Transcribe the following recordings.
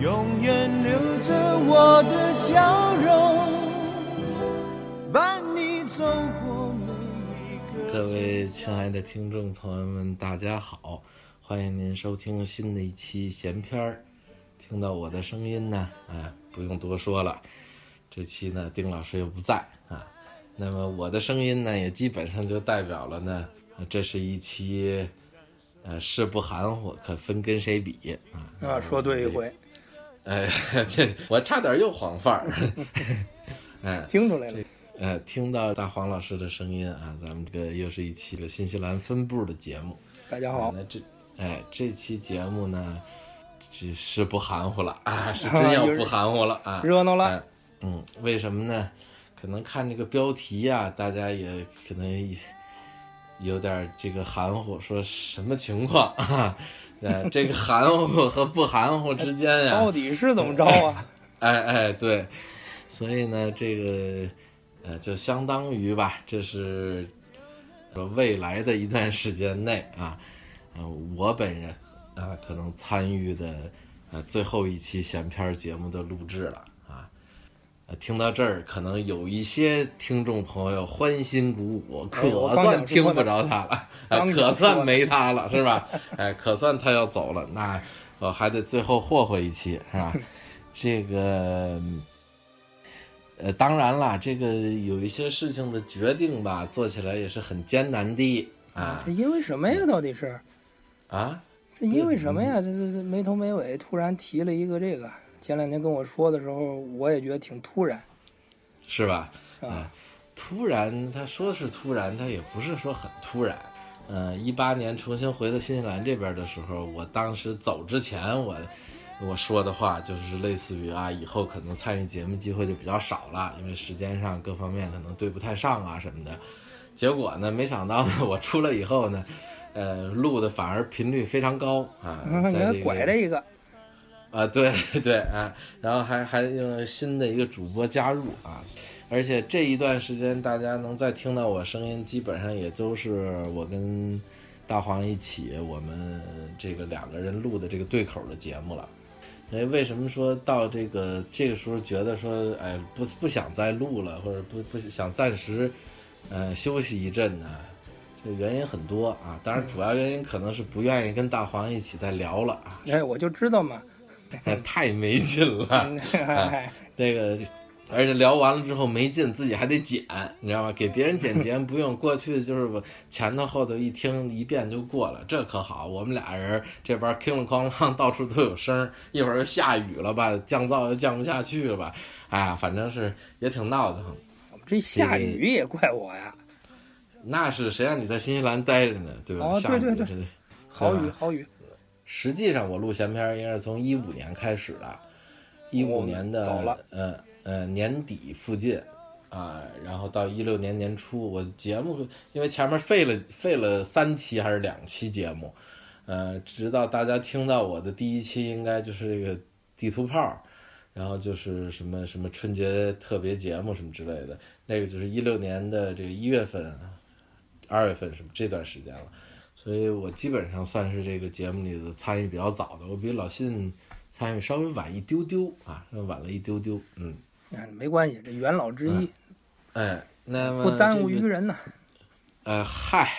永远留着我的笑容，伴你走过每一个。各位亲爱的听众朋友们，大家好，欢迎您收听新的一期闲篇儿。听到我的声音呢，啊，不用多说了，这期呢，丁老师又不在啊。那么我的声音呢，也基本上就代表了呢，这是一期，呃，事不含糊，可分跟谁比啊？啊，说对一回，哎，这我差点又黄范儿，哎，听出来了。呃，听到大黄老师的声音啊，咱们这个又是一期的新西兰分部的节目。大家好，那这，哎，这期节目呢，这是不含糊了啊，是真要不含糊了啊，热闹了。哎嗯，为什么呢？可能看这个标题呀、大家也可能有点这个含糊，说什么情况啊？呃，这个含糊和不含糊之间呀，到底是怎么着啊？哎哎，对，所以呢，这个呃，就相当于吧，这是说未来的一段时间内啊，呃，我本人啊，可能参与的呃最后一期闲篇儿节目的录制了听到这儿，可能有一些听众朋友欢欣鼓舞，可算听不着他了，哎可算没他了，是吧？哎，可算他要走了，那我还得最后霍霍一期，是吧？这个，呃，当然啦，这个有一些事情的决定吧，做起来也是很艰难的啊这因为什么呀？到底是啊！这因为什么呀？这这这没头没尾，突然提了一个这个。前两天跟我说的时候，我也觉得挺突然是吧？啊。突然，他说是突然，他也不是说很突然。呃，一八年重新回到新西兰这边的时候，我当时走之前，我我说的话就是类似于啊，以后可能参与节目机会就比较少了，因为时间上各方面可能对不太上啊什么的。结果呢，没想到呢，我出来以后呢，呃，录的反而频率非常高啊，在这个拐了一个，啊，对对啊，然后还还用新的一个主播加入啊，而且这一段时间大家能再听到我声音，基本上也都是我跟大黄一起，我们这个两个人录的这个对口的节目了。哎，为什么说到这个这个时候觉得说，哎，不不想再录了，或者不不想暂时，呃，休息一阵呢？这原因很多啊，当然主要原因可能是不愿意跟大黄一起再聊了啊，哎，我就知道嘛。哎 太没劲了。这个，而且聊完了之后没劲，自己还得剪，你知道吗？给别人剪节目不用，过去就是我前头后头一听一遍就过了，这可好，我们俩人这边哐啷哐啷，到处都有声儿，一会儿又下雨了吧，降噪又降不下去了吧，哎呀，反正是也挺闹腾。这下雨也怪我呀，那是谁让你在新西兰待着呢？对吧？哦对对对好雨好雨，实际上我录闲篇儿应该是从一五年开始的，一五年的呃呃年底附近啊，然后到一六年年初，我节目因为前面废了废了三期还是两期节目，呃，直到大家听到我的第一期应该就是这个地图炮。然后就是什么什么春节特别节目什么之类的，那个就是一六年的这个一月份、二月份什么这段时间了。所以我基本上算是这个节目里的参与比较早的，我比老信参与稍微晚一丢丢啊，晚了一丢丢，嗯，哎没关系，这元老之一，哎，那么不耽误这个愚人呐。呃，嗨，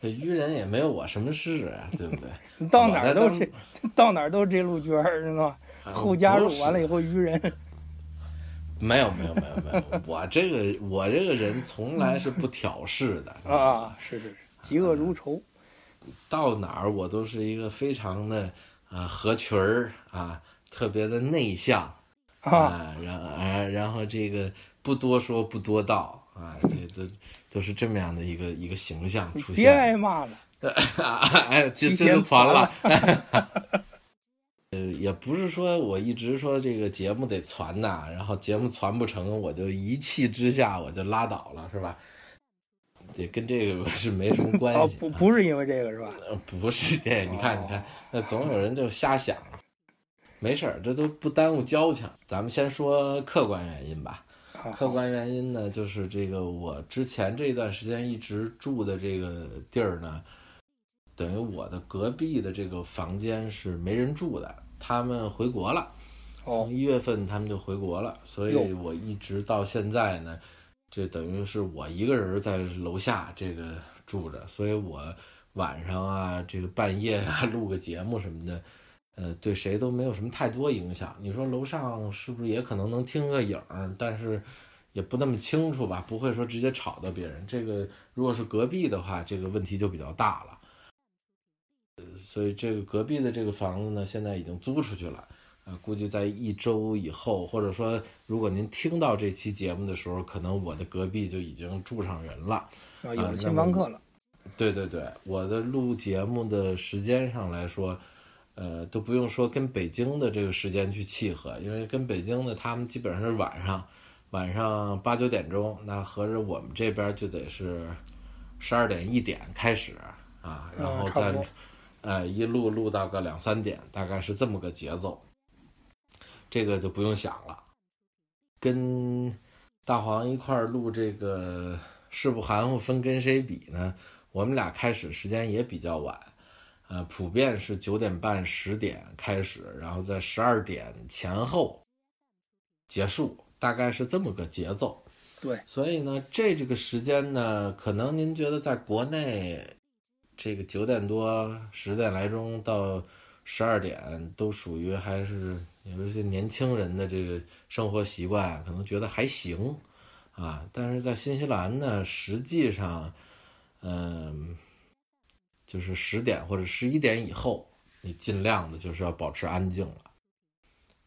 这愚人也没有我什么事啊，对不对？你到哪儿都这，到哪儿都这路娟儿，知道吗？啊后加入完了以后，愚人没有没有没有没有，我这个我这个人从来是不挑事的，啊，是是是，嫉恶如仇。到哪儿我都是一个非常的啊、合群儿啊，特别的内向啊，啊，然啊然后这个不多说不多道啊，这都都是这么样的一个一个形象出现别现。挨骂了。哎，这这就传了。传 呃，也不是说我一直说这个节目得传呐，然后节目传不成，我就一气之下我就拉倒了，是吧？这跟这个是没什么关哦系。，不不是因为这个是吧？呃，不是这，你看，你看，那总有人就瞎想，没事儿，这都不耽误交情。咱们先说客观原因吧。客观原因呢，就是这个我之前这段时间一直住的这个地儿呢，等于我的隔壁的这个房间是没人住的，他们回国了。哦从一月份他们就回国了，所以我一直到现在呢，这等于是我一个人在楼下这个住着，所以我晚上啊，这个半夜啊 录个节目什么的，呃，对谁都没有什么太多影响。你说楼上是不是也可能能听个影儿，但是也不那么清楚吧，不会说直接吵到别人。这个如果是隔壁的话，这个问题就比较大了。所以这个隔壁的这个房子呢，现在已经租出去了。呃，估计在一周以后，或者说，如果您听到这期节目的时候，可能我的隔壁就已经住上人了。啊，有了新房客了。对对对，我的录节目的时间上来说，呃，都不用说跟北京的这个时间去契合，因为跟北京的他们基本上是晚上，晚上八九点钟，那合着我们这边就得是十二点一点开始啊，然后再呃一录录到个两三点，大概是这么个节奏。这个就不用想了，跟大黄一块儿录这个事不含糊分跟谁比呢？我们俩开始时间也比较晚，呃，普遍是九点半、十点开始，然后在十二点前后结束，大概是这么个节奏。对，所以呢，这这个时间呢，可能您觉得在国内，这个九点多、十点来钟到十二点，都属于还是有一些年轻人的这个生活习惯，可能觉得还行啊。但是在新西兰呢，实际上，嗯，就是十点或者十一点以后，你尽量的就是要保持安静了，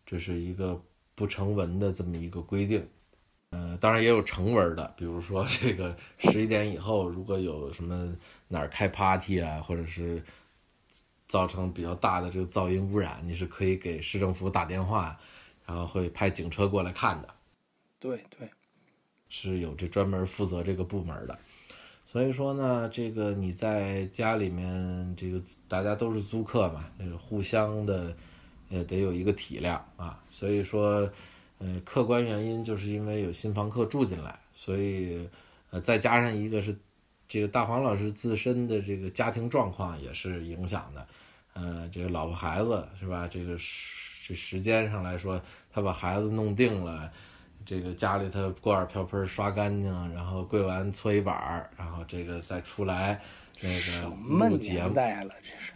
这是一个不成文的这么一个规定。呃，当然也有成文的，比如说这个十一点以后，如果有什么哪儿开 party 啊，或者是造成比较大的这个噪音污染，你是可以给市政府打电话，然后会派警车过来看的。对对，是有这专门负责这个部门的。所以说呢，这个你在家里面，这个大家都是租客嘛，这个互相的，呃得有一个体谅啊。所以说，呃，客观原因就是因为有新房客住进来，所以，呃，再加上一个是这个大黄老师自身的这个家庭状况也是影响的，呃，这个老婆孩子是吧？这个时这时间上来说，他把孩子弄定了。这个家里头锅碗瓢盆刷干净，然后跪完搓衣板儿，然后这个再出来那什个么录节目了？这是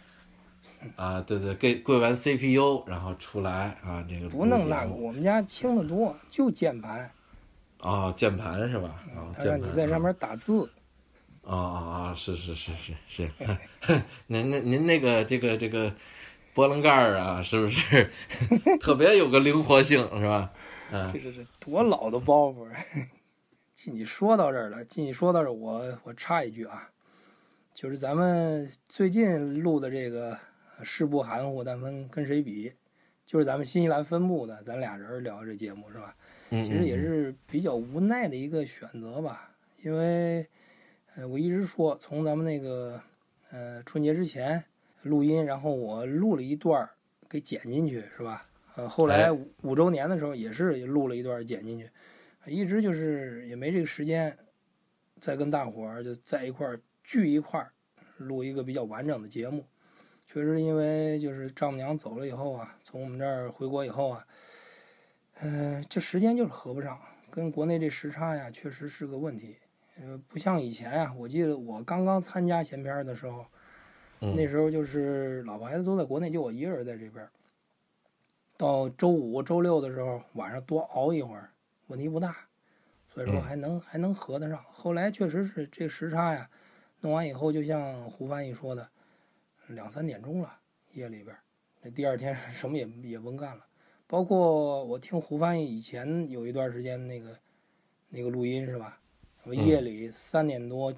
啊，对对，跪跪完 CPU，然后出来啊，这个不弄那个，我们家轻得多，就键盘，啊，键盘是吧？啊，他让键在上面打字。啊啊啊，是是是是是，您那您那个这个这个波棱盖儿啊，是不是 特别有个灵活性是吧？嗯这这这多老的包袱啊！既你说到这儿了，既你说到这儿，我我插一句啊，就是咱们最近录的这个呃事不含糊，但分跟谁比？就是咱们新西兰分部的，咱俩人聊这节目是吧？嗯，其实也嗯是比较无奈的一个选择吧，因为，呃，我一直说从咱们那个，呃，春节之前录音，然后我录了一段儿给剪进去，是吧？呃，后来哎五五周年的时候也是也录了一段儿剪进去，一直就是也没这个时间，再跟大伙儿就在一块儿聚一块儿录一个比较完整的节目。确实，因为就是丈母娘走了以后啊，从我们这儿回国以后啊，嗯、这时间就是合不上，跟国内这时差呀，确实是个问题。呃，不像以前啊，我记得我刚刚参加闲篇儿的时候，嗯那时候就是老婆孩子都在国内，就我一个人在这边儿。到周五、周六的时候，晚上多熬一会儿，问题不大，所以说嗯还能、还能合得上。后来确实是这时差呀，弄完以后，就像胡翻译说的，两三点钟了，夜里边儿，那第二天 什么也也甭干了。包括我听胡翻译以前有一段时间那个那个录音是吧？什么嗯夜里三点多，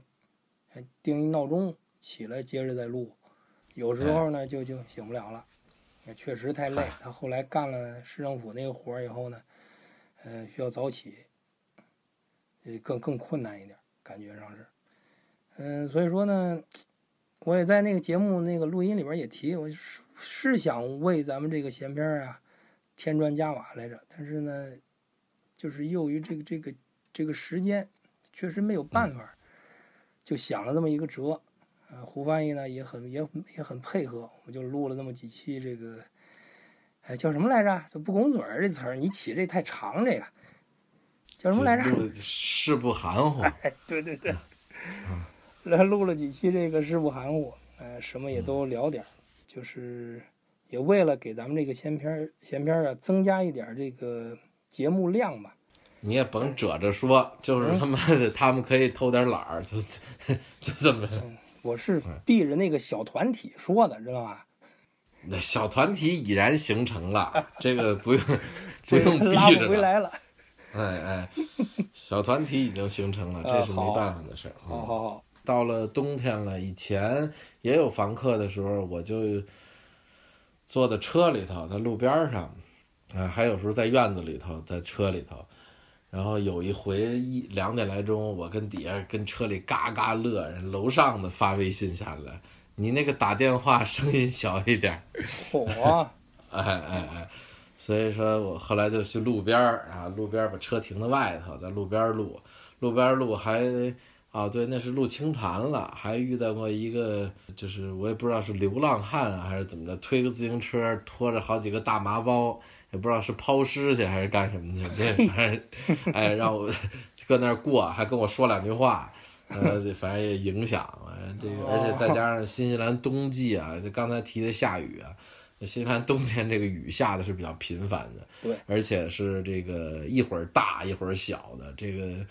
定一闹钟起来接着再录，有时候呢就就醒不了了。也确实太累。他后来干了市政府那个活儿以后呢，嗯、需要早起，呃，更更困难一点，感觉上是。嗯，所以说呢，我也在那个节目那个录音里边也提，我是是想为咱们这个闲篇啊添砖加瓦来着，但是呢，就是由于这个这个这个时间，确实没有办法，就想了这么一个辙。呃，胡翻译呢也很也也很配合，我们就录了那么几期这个，哎，叫什么来着？就不拱嘴儿这词儿，你起这太长，这个叫什么来着？录事不含糊，哎，对对对，来录了几期这个事不含糊，呃，什么也都聊点儿，就是也为了给咱们这个闲篇儿闲篇儿啊增加一点这个节目量吧。你也甭褶着说，就是他妈的他们可以偷点懒儿，就就就这么。我是避着那个小团体说的，知道吧？那小团体已然形成了，这个不用 不用个拉逼着不回来了。哎哎，小团体已经形成了，这是没办法的事儿。嗯好好好，到了冬天了，以前也有房客的时候，我就坐在车里头，在路边上，啊，还有时候在院子里头，在车里头。然后有一回一两点来钟，我跟底下跟车里嘎嘎乐，人楼上的发微信下来，你那个打电话声音小一点儿，嚯，哎哎哎，所以说我后来就去路边儿啊，路边儿把车停在外头，在路边儿录，路边儿录还啊对，那是录清谈了，还遇到过一个，就是我也不知道是流浪汉啊还是怎么着，推个自行车拖着好几个大麻包，也不知道是抛尸去还是干什么去，这反正哎让我 搁那儿过，还跟我说两句话。呃，反正也影响，反正这个，而且再加上新西兰冬季啊，就刚才提的下雨啊，新西兰冬天这个雨下的是比较频繁的，对，而且是这个一会儿大一会儿小的，这个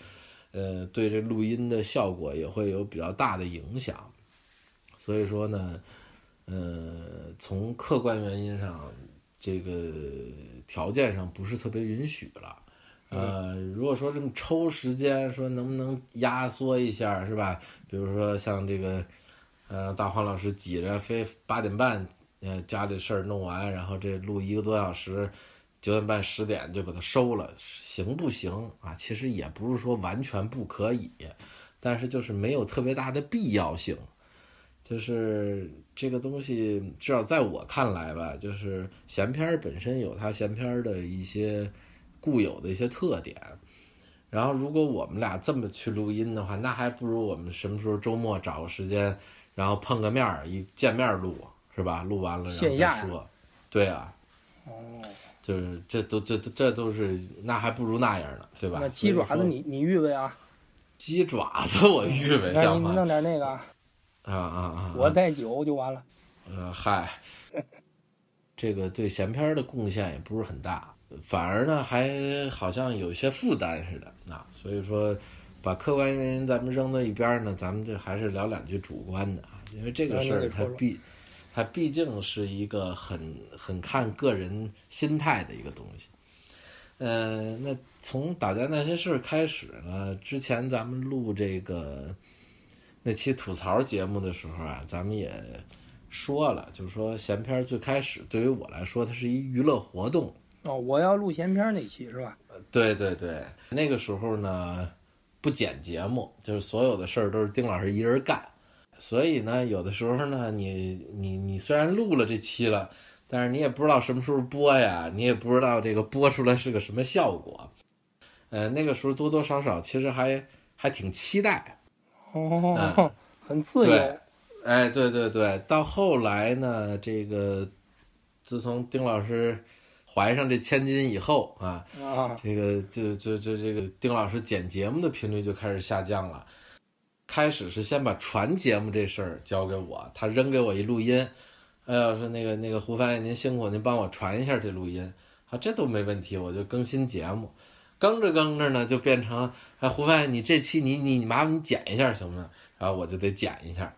呃对这录音的效果也会有比较大的影响。所以说呢，呃，从客观原因上，这个条件上不是特别允许了。呃，如果说这么抽时间，说能不能压缩一下，是吧？比如说像这个，呃，大黄老师挤着非八点半，呃，家里事儿弄完，然后这录一个多小时，九点半十点就把它收了，行不行啊？其实也不是说完全不可以，但是就是没有特别大的必要性。就是这个东西，至少在我看来吧，就是闲篇儿本身有它闲篇儿的一些固有的一些特点。然后，如果我们俩这么去录音的话，那还不如我们什么时候周末找个时间，然后碰个面儿，一见面录，是吧？录完了然后再说。对啊，哦，就是这都这这这都是，那还不如那样呢，对吧？那鸡爪子你你预备啊？鸡爪子我预备那？你弄点那个，啊啊啊！我带酒就完了。呃，嗨，这个对闲篇儿的贡献也不是很大，反而呢还好像有些负担似的啊。所以说，把客观原因咱们扔到一边儿呢，咱们就还是聊两句主观的啊，因为这个事儿它毕它毕竟是一个很很看个人心态的一个东西。呃，那从打架那些事儿开始呢，之前咱们录这个那期吐槽节目的时候啊，咱们也说了，就是说闲篇儿最开始对于我来说，它是一娱乐活动。哦，我要录闲篇儿那期是吧？对对对，那个时候呢不剪节目，就是所有的事儿都是丁老师一人干。所以呢，有的时候呢，你你你虽然录了这期了，但是你也不知道什么时候播呀，你也不知道这个播出来是个什么效果。呃，那个时候多多少少其实还还挺期待。哦，很自由。对。哎，对对对，到后来呢，这个自从丁老师怀上这千金以后啊，啊，这个就就就这个丁老师剪节目的频率就开始下降了。开始是先把传节目这事儿交给我，他扔给我一录音，哎呀说那个那个胡翻译您辛苦，您帮我传一下这录音，啊这都没问题，我就更新节目，更着更着呢就变成哎胡凡你这期你你你麻烦你剪一下行吗？然后我就得剪一下，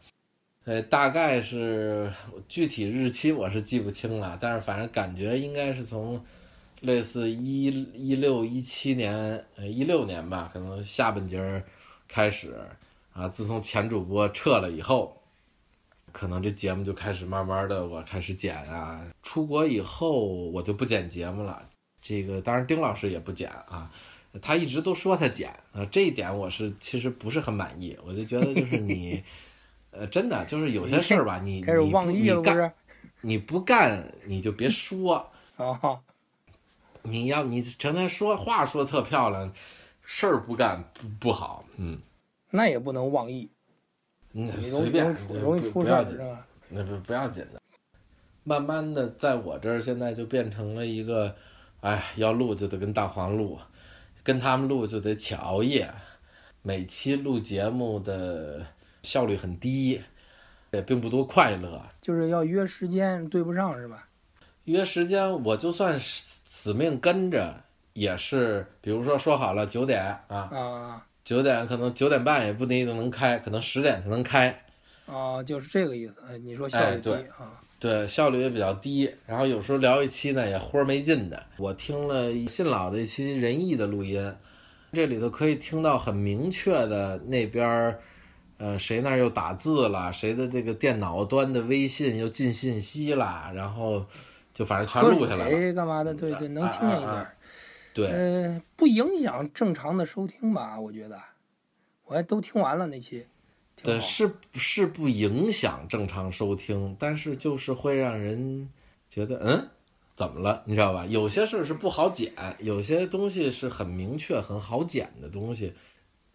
呃大概是具体日期我是记不清了，但是反正感觉应该是从类似一一六一七年呃一六年吧，可能下半截儿开始。啊，自从前主播撤了以后，可能这节目就开始慢慢的我开始剪啊。出国以后我就不剪节目了，这个当然丁老师也不剪啊，他一直都说他剪啊，这一点我是其实不是很满意，我就觉得就是你，呃，真的就是有些事儿吧，你 开始你你干不是？你不干你就别说，啊，你要你成天说话说特漂亮，事儿不干不不好，嗯，那也不能忘义，嗯你随便容易出事儿？那不不要紧的。慢慢的，在我这儿现在就变成了一个，哎，要录就得跟大黄录，跟他们录就得起熬夜，每期录节目的效率很低，也并不多快乐。就是要约时间对不上是吧？约时间，我就算死死命跟着，也是，比如说说好了九点啊，啊九点可能九点半也不一定能开，可能十点才能开。啊，就是这个意思。哎，你说效率低啊？对，效率也比较低。然后有时候聊一期呢，也豁没劲的。我听了信老的一期仁义的录音，这里头可以听到很明确的那边儿，呃，谁那儿又打字了，谁的这个电脑端的微信又进信息了，然后就反正全录下来干嘛的？对对，能听见一点啊啊儿。对，呃，不影响正常的收听吧？我觉得，我还都听完了那期，挺对，是是不影响正常收听，但是就是会让人觉得，嗯，怎么了？你知道吧？有些事儿是不好剪，有些东西是很明确、很好剪的东西，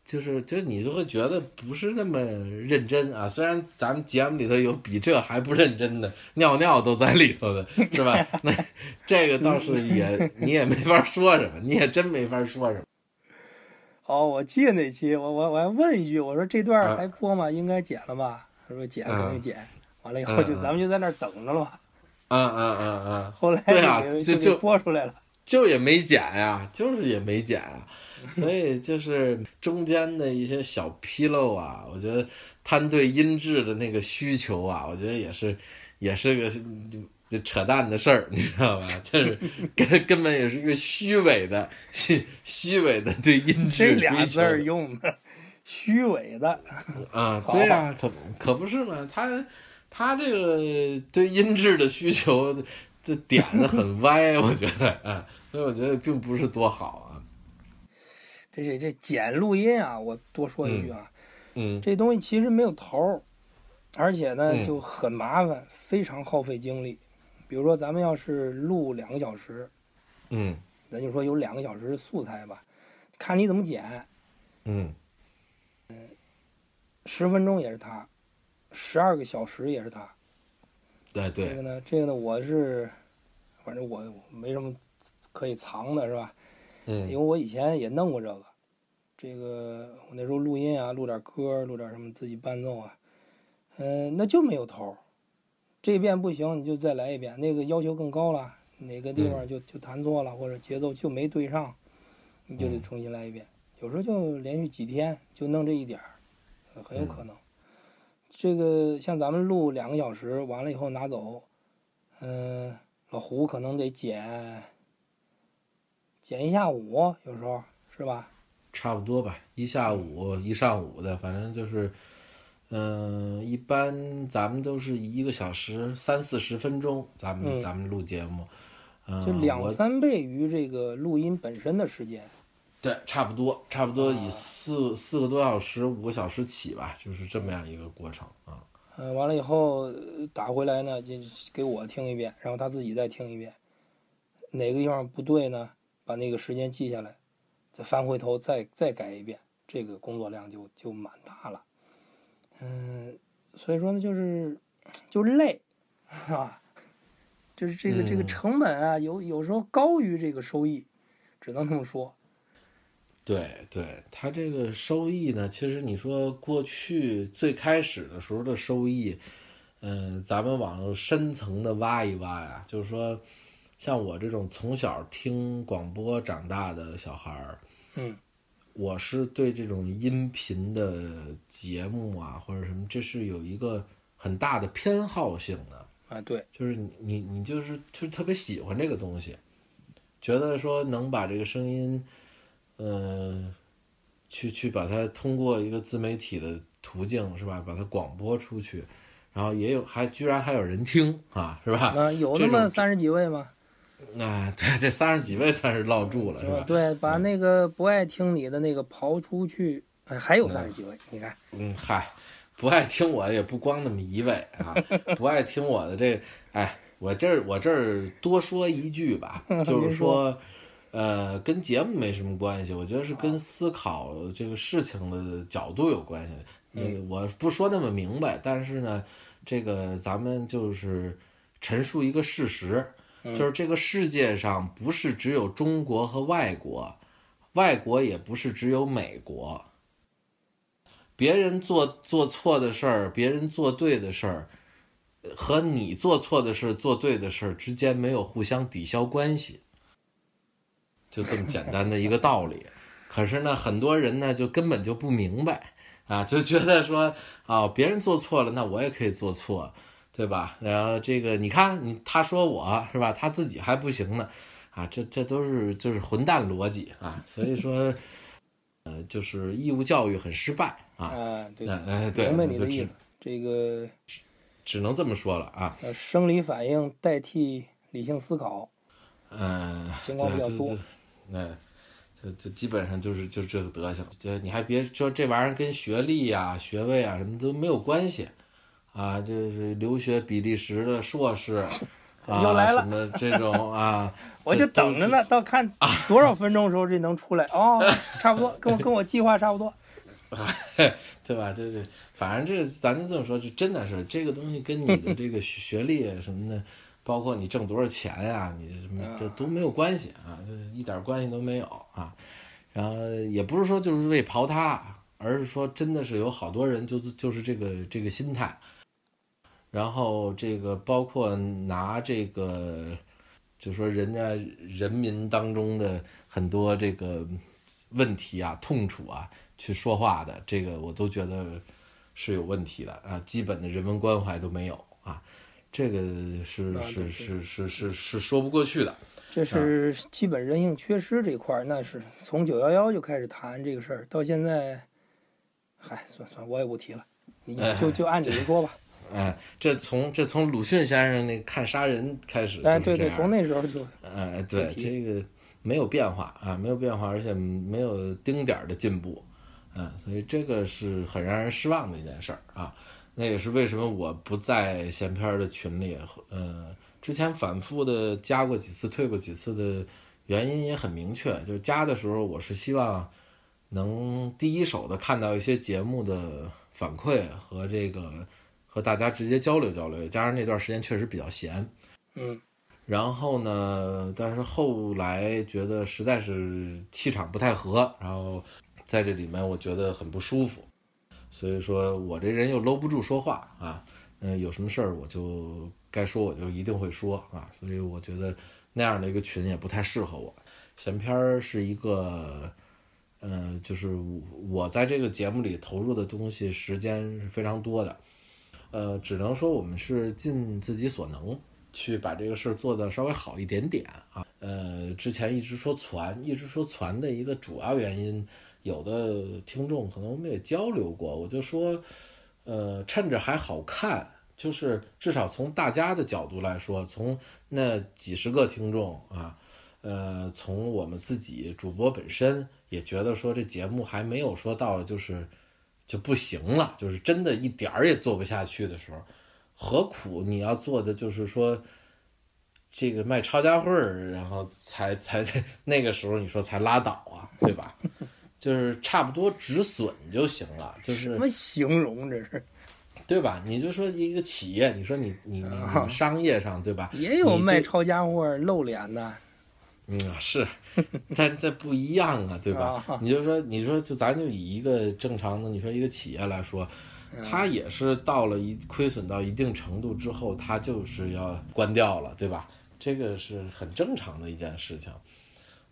就是就你就会觉得不是那么认真啊。虽然咱们节目里头有比这还不认真的，尿尿都在里头的，是吧？那这个倒是也你也没法说什么，你也真没法说什么。哦，我记得那期，我我我还问一句，我说这段啊还播吗？应该剪了吧？他说剪肯定剪。完了以后就咱们就在那儿等着了嘛。嗯嗯嗯嗯。后来对啊就就播出来了。就也没剪呀，就是也没剪啊，所以就是中间的一些小纰漏啊，我觉得他对音质的那个需求啊，我觉得也是也是个就就扯淡的事儿，你知道吧？就是根根本也是一个虚伪的虚虚伪的对音质这俩字儿用的，虚伪的。啊，对呀、可可不是嘛，他他这个对音质的需求的点子很歪，我觉得啊，所以我觉得并不是多好啊。这这这剪录音啊，我多说一句啊，嗯这东西其实没有头儿，而且呢嗯就很麻烦，非常耗费精力。比如说咱们要是录两个小时，嗯咱就说有两个小时素材吧，看你怎么剪，嗯十分钟也是他，十二个小时也是他。对对这个呢，这个呢，我是，反正我没什么可以藏的，是吧？因为嗯我以前也弄过这个，这个我那时候录音啊，录点歌，录点什么自己伴奏啊，嗯、那就没有头儿。这遍不行，你就再来一遍，那个要求更高了，哪个地方就就弹错了，或者节奏就没对上，你就得嗯重新来一遍。有时候就连续几天就弄这一点儿，呃很有可能。这个像咱们录两个小时，完了以后拿走，嗯、老胡可能得剪剪一下午，有时候是吧？差不多吧，一下午一上午的，反正就是，嗯、一般咱们都是一个小时三四十分钟，咱们、嗯咱们录节目，嗯、就两三倍于这个录音本身的时间。对，差不多，差不多以啊四、四个多小时、五个小时起吧，就是这么样一个过程啊。嗯、完了以后呃打回来呢，就给我听一遍，然后他自己再听一遍，哪个地方不对呢？把那个时间记下来，再翻回头再再改一遍，这个工作量就就蛮大了。嗯，所以说呢，就是就累，是吧？就是这个这个嗯成本啊，有有时候高于这个收益，只能这么说。对对，它这个收益呢，其实你说过去最开始的时候的收益，嗯、咱们往深层的挖一挖呀，就是说，像我这种从小听广播长大的小孩儿，嗯我是对这种音频的节目啊或者什么，这是有一个很大的偏好性的。啊，对，就是你你你就是就是特别喜欢这个东西，觉得说能把这个声音，呃，去去把它通过一个自媒体的途径是吧，把它广播出去，然后也有还居然还有人听啊，是吧？啊，有那么三十几位吗？啊，对，这三十几位算是落住了，是吧？对，把那个不爱听你的那个刨出去，哎，还有三十几位，你看，嗯，嗨，不爱听我也不光那么一位啊，不爱听我的这，哎，我这儿我这儿多说一句吧，就是说说，呃，跟节目没什么关系，我觉得是跟思考这个事情的角度有关系。嗯，我不说那么明白，但是呢，这个咱们就是陈述一个事实，就是这个世界上不是只有中国和外国，外国也不是只有美国。别人做做错的事儿，别人做对的事儿，和你做错的事儿、做对的事儿之间没有互相抵消关系，就这么简单的一个道理。可是呢，很多人呢就根本就不明白啊，就觉得说啊，别人做错了，那我也可以做错，对吧？然后这个你看你他说我是吧，他自己还不行呢，啊，这这都是就是混蛋逻辑啊。所以说，呃，就是义务教育很失败啊。啊，对，哎哎，对，明白你的意思。这个只能这么说了啊。呃，生理反应代替理性思考，嗯，情况比较多嗯就就基本上就是就这个德行。就你还别说这玩意儿跟学历呀、学位啊什么都没有关系啊，就是留学比利时的硕士啊，又来了什么这种啊，我就等着呢，到看多少分钟的时候这能出来哦，差不多，跟我跟我计划差不多。对吧？对对，反正这咱就这么说，就真的是这个东西跟你的这个学 学历什么的，包括你挣多少钱呀、你什么这都没有关系啊，这一点关系都没有啊。然后也不是说就是为刨他，而是说真的是有好多人就是就是这个这个心态，然后这个包括拿这个，就说人家人民当中的很多这个问题啊、痛楚啊去说话的，这个我都觉得是有问题的啊，基本的人文关怀都没有啊，这个是是是是是是说不过去的。这是基本人性缺失这块儿，那是从九幺幺就开始谈这个事儿，到现在，嗨，算算我也不提了，你 就就按你的说吧。哎，这从这从鲁迅先生那看杀人开始，哎，对对，从那时候就哎，对，这个没有变化啊，没有变化，而且没有丁点儿的进步，啊，所以这个是很让人失望的一件事儿啊。那也是为什么我不在闲篇儿的群里，呃，之前反复的加过几次，退过几次的原因也很明确，就是加的时候我是希望能第一手的看到一些节目的反馈和这个和大家直接交流交流，加上那段时间确实比较闲，嗯，然后呢，但是后来觉得实在是气场不太合，然后在这里面我觉得很不舒服，所以说我这人又搂不住说话啊，嗯、有什么事儿我就该说我就一定会说啊，所以我觉得那样的一个群也不太适合我。闲篇儿是一个，呃，就是我在这个节目里投入的东西时间是非常多的，呃，只能说我们是尽自己所能。去把这个事儿做得稍微好一点点啊。呃，之前一直说传，一直说传的一个主要原因，有的听众可能我们也交流过，我就说，呃，趁着还好看，就是至少从大家的角度来说，从那几十个听众啊，呃，从我们自己主播本身也觉得说这节目还没有说到就是就不行了，就是真的一点儿也做不下去的时候。何苦你要做的就是说，这个卖抄家会儿，然后才才那个时候你说才拉倒啊，对吧？就是差不多止损就行了，就是什么形容这是？对吧？你就说一个企业，你说你你你你商业上对吧？也有卖抄家伙露脸的，嗯，是，但这不一样啊，对吧？啊你就说，你说，就咱就以一个正常的，你说一个企业来说，嗯它也是到了一亏损到一定程度之后，它就是要关掉了，对吧？这个是很正常的一件事情。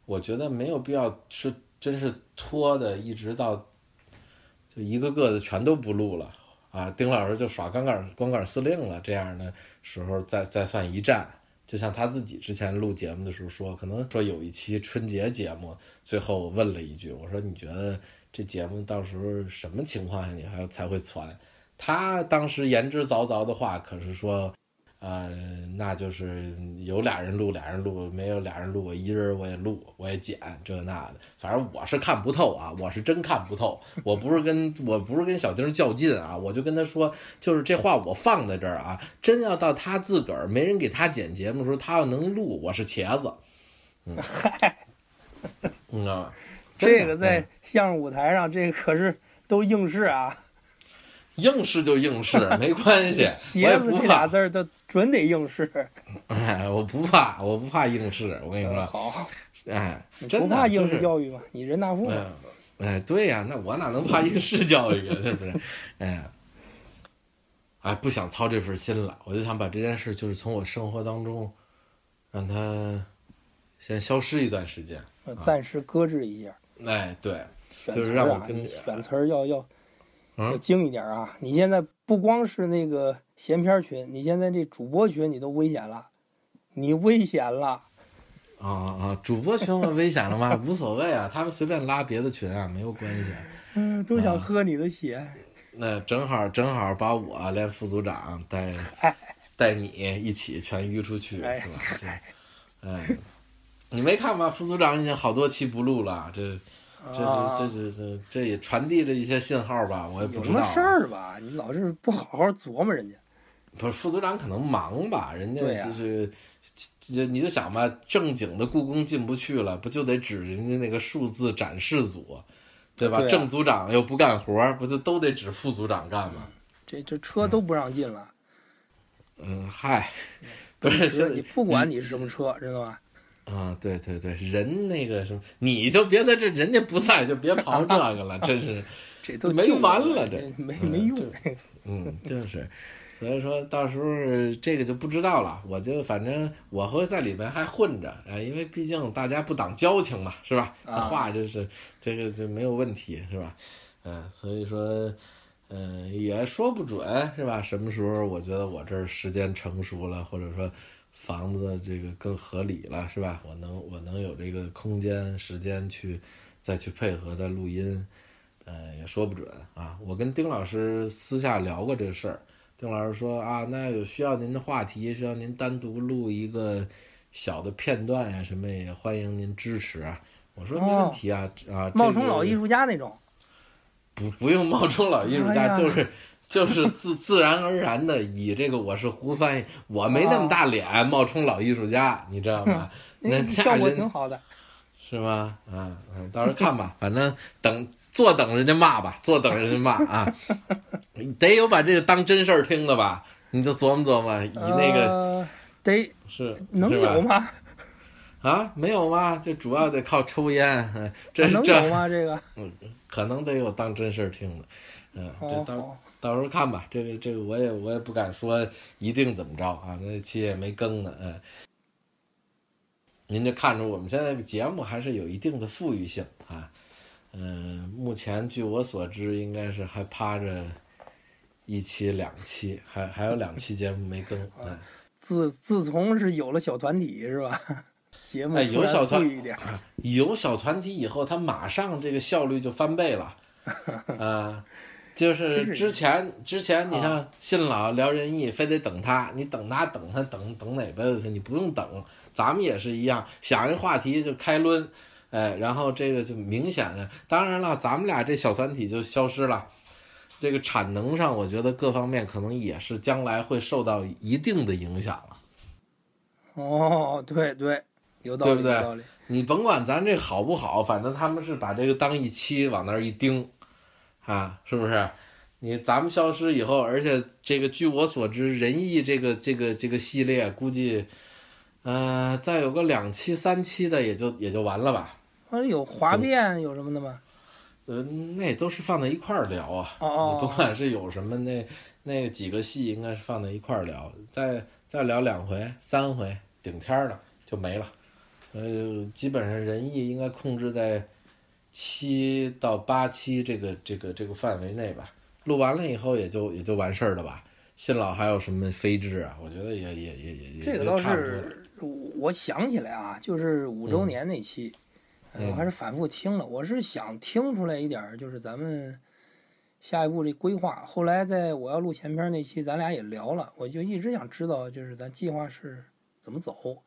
我觉得没有必要是真是拖的，一直到就一个个的全都不录了啊，丁老师就耍光杆光杆司令了，这样的时候再再算一战。就像他自己之前录节目的时候说，可能说有一期春节节目，最后我问了一句，我说你觉得这节目到时候什么情况下你还才会传？他当时言之凿凿的话可是说，呃，那就是有俩人录俩人录，没有俩人录我一人我也录我也剪这那的，反正我是看不透啊，我是真看不透，我不是跟我不是跟小丁较劲啊，我就跟他说，就是这话我放在这儿啊，真要到他自个儿没人给他剪节目的时候，他要能录，我是茄子，嗯，你知道吗？这个在嗯相声舞台上，这个可是都应试啊。硬是就应试 没关系，我也茄子这俩字儿就准得应试。哎，我不怕，我不怕应试，我跟你说，好，哎，你真怕应试教育吗？你人大附哎，哎，对呀、那我哪能怕应试教育啊？是不是？哎，哎，不想操这份心了，我就想把这件事，就是从我生活当中，让它先消失一段时间。呃暂时搁置一下。哎，对，就是让我跟选词儿要要嗯要精一点啊！你现在不光是那个闲篇群，你现在这主播群你都危险了，你危险了。啊啊，主播群我危险了吗？无所谓啊，他们随便拉别的群啊，没有关系。嗯，都想喝你的血。那正好正好把我连副组长带带你一起全淤出去，哎是吧？这，哎，你没看吗？副组长已经好多期不录了，这这这是这这也传递着一些信号吧？我也不知道啊。有什么事儿吧？你老是不好好琢磨人家。不是副组长可能忙吧，人家就是，就你就想吧，正经的故宫进不去了，不就得指人家那个数字展示组，对吧？对啊正组长又不干活，不就都得指副组长干吗？这这车都不让进了，嗯，嗨，不是你不管你是什么车，知道吧？啊，对对对，人那个什么，你就别在这，人家不在就别刨这个了，真是，这都没完了这没嗯没用。嗯，就是，所以说到时候这个就不知道了，我就反正我会在里面还混着，哎，因为毕竟大家不挡交情嘛，是吧？话就是这个就没有问题，是吧？嗯，所以说，嗯，也说不准，是吧？什么时候我觉得我这儿时间成熟了，或者说房子这个更合理了，是吧？我能我能有这个空间时间去再去配合再录音，呃，也说不准啊。我跟丁老师私下聊过这个事儿，丁老师说啊，那有需要您的话题，需要您单独录一个小的片段呀、什么也欢迎您支持啊。我说没问题啊，啊，冒充老艺术家那种。不不用冒充老艺术家，哎就是就是自 自然而然的以这个我是胡翻译，我没那么大脸冒充老艺术家，你知道吗？那那效果人挺好的。是吗？啊，嗯，到时候看吧，反正等坐等人家骂吧，坐等人家骂啊，得有把这个当真事儿听的吧？你就琢磨琢磨，以那个、呃、得是能有吗？啊？没有吗？就主要得靠抽烟，嗯这能有这吗？这个嗯可能得有当真事儿听的，嗯，这到。到时候看吧，这个这个我也我也不敢说一定怎么着啊，那期也没更呢，嗯。您就看着我们现在节目还是有一定的富裕性啊，嗯、目前据我所知，应该是还趴着一期两期，还还有两期节目没更，嗯。自自从是有了小团体是吧？节目有小团富裕一点啊，有小团体以后，他马上这个效率就翻倍了，啊，就是之前之前你像信老聊仁义，非得等他，你等他等他等等哪辈子去？你不用等，咱们也是一样，想一话题就开抡，哎，然后这个就明显的，当然了，咱们俩这小团体就消失了。这个产能上，我觉得各方面可能也是将来会受到一定的影响了。哦，对对，有道理，对不对。你甭管咱这好不好，反正他们是把这个当一期往那儿一钉，啊，是不是？你咱们消失以后，而且这个据我所知，仁义这个这个这个系列，估计，呃，再有个两期三期的也就也就完了吧。有滑变有什么的吗？呃，那都是放在一块儿聊啊。哦你甭管是有什么那那几个戏，应该是放在一块儿聊，再再聊两回、三回，顶天儿了就没了。呃，基本上仁义应该控制在七到八期这个这个这个范围内吧。录完了以后也就也就完事儿了吧。新老还有什么飞智啊？我觉得也也也也也这个倒。是，我想起来啊，就是五周年那期，嗯呃我还是反复听了。我是想听出来一点，就是咱们下一步这规划。后来在我要录前篇那期，咱俩也聊了，我就一直想知道，就是咱计划是怎么走。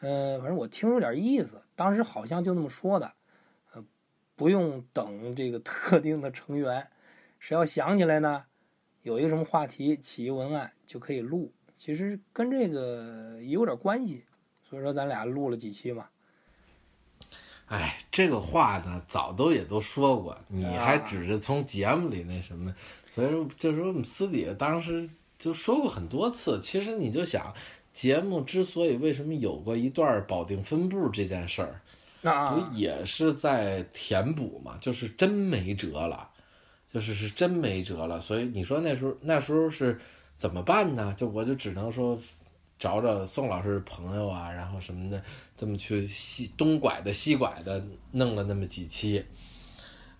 嗯，反正我听有点意思，当时好像就那么说的，呃，不用等这个特定的成员，谁要想起来呢，有一个什么话题起一文案就可以录。其实跟这个也有点关系，所以说咱俩录了几期嘛。哎，这个话呢，早都也都说过，你还只是从节目里那什么，所以说就是说我们私底下当时就说过很多次。其实你就想，节目之所以为什么有过一段保定分部这件事儿，不也是在填补嘛？就是真没辙了，就是是真没辙了。所以你说那时候那时候是怎么办呢？就我就只能说。找找宋老师朋友啊，然后什么的，这么去西东拐的西拐的，弄了那么几期，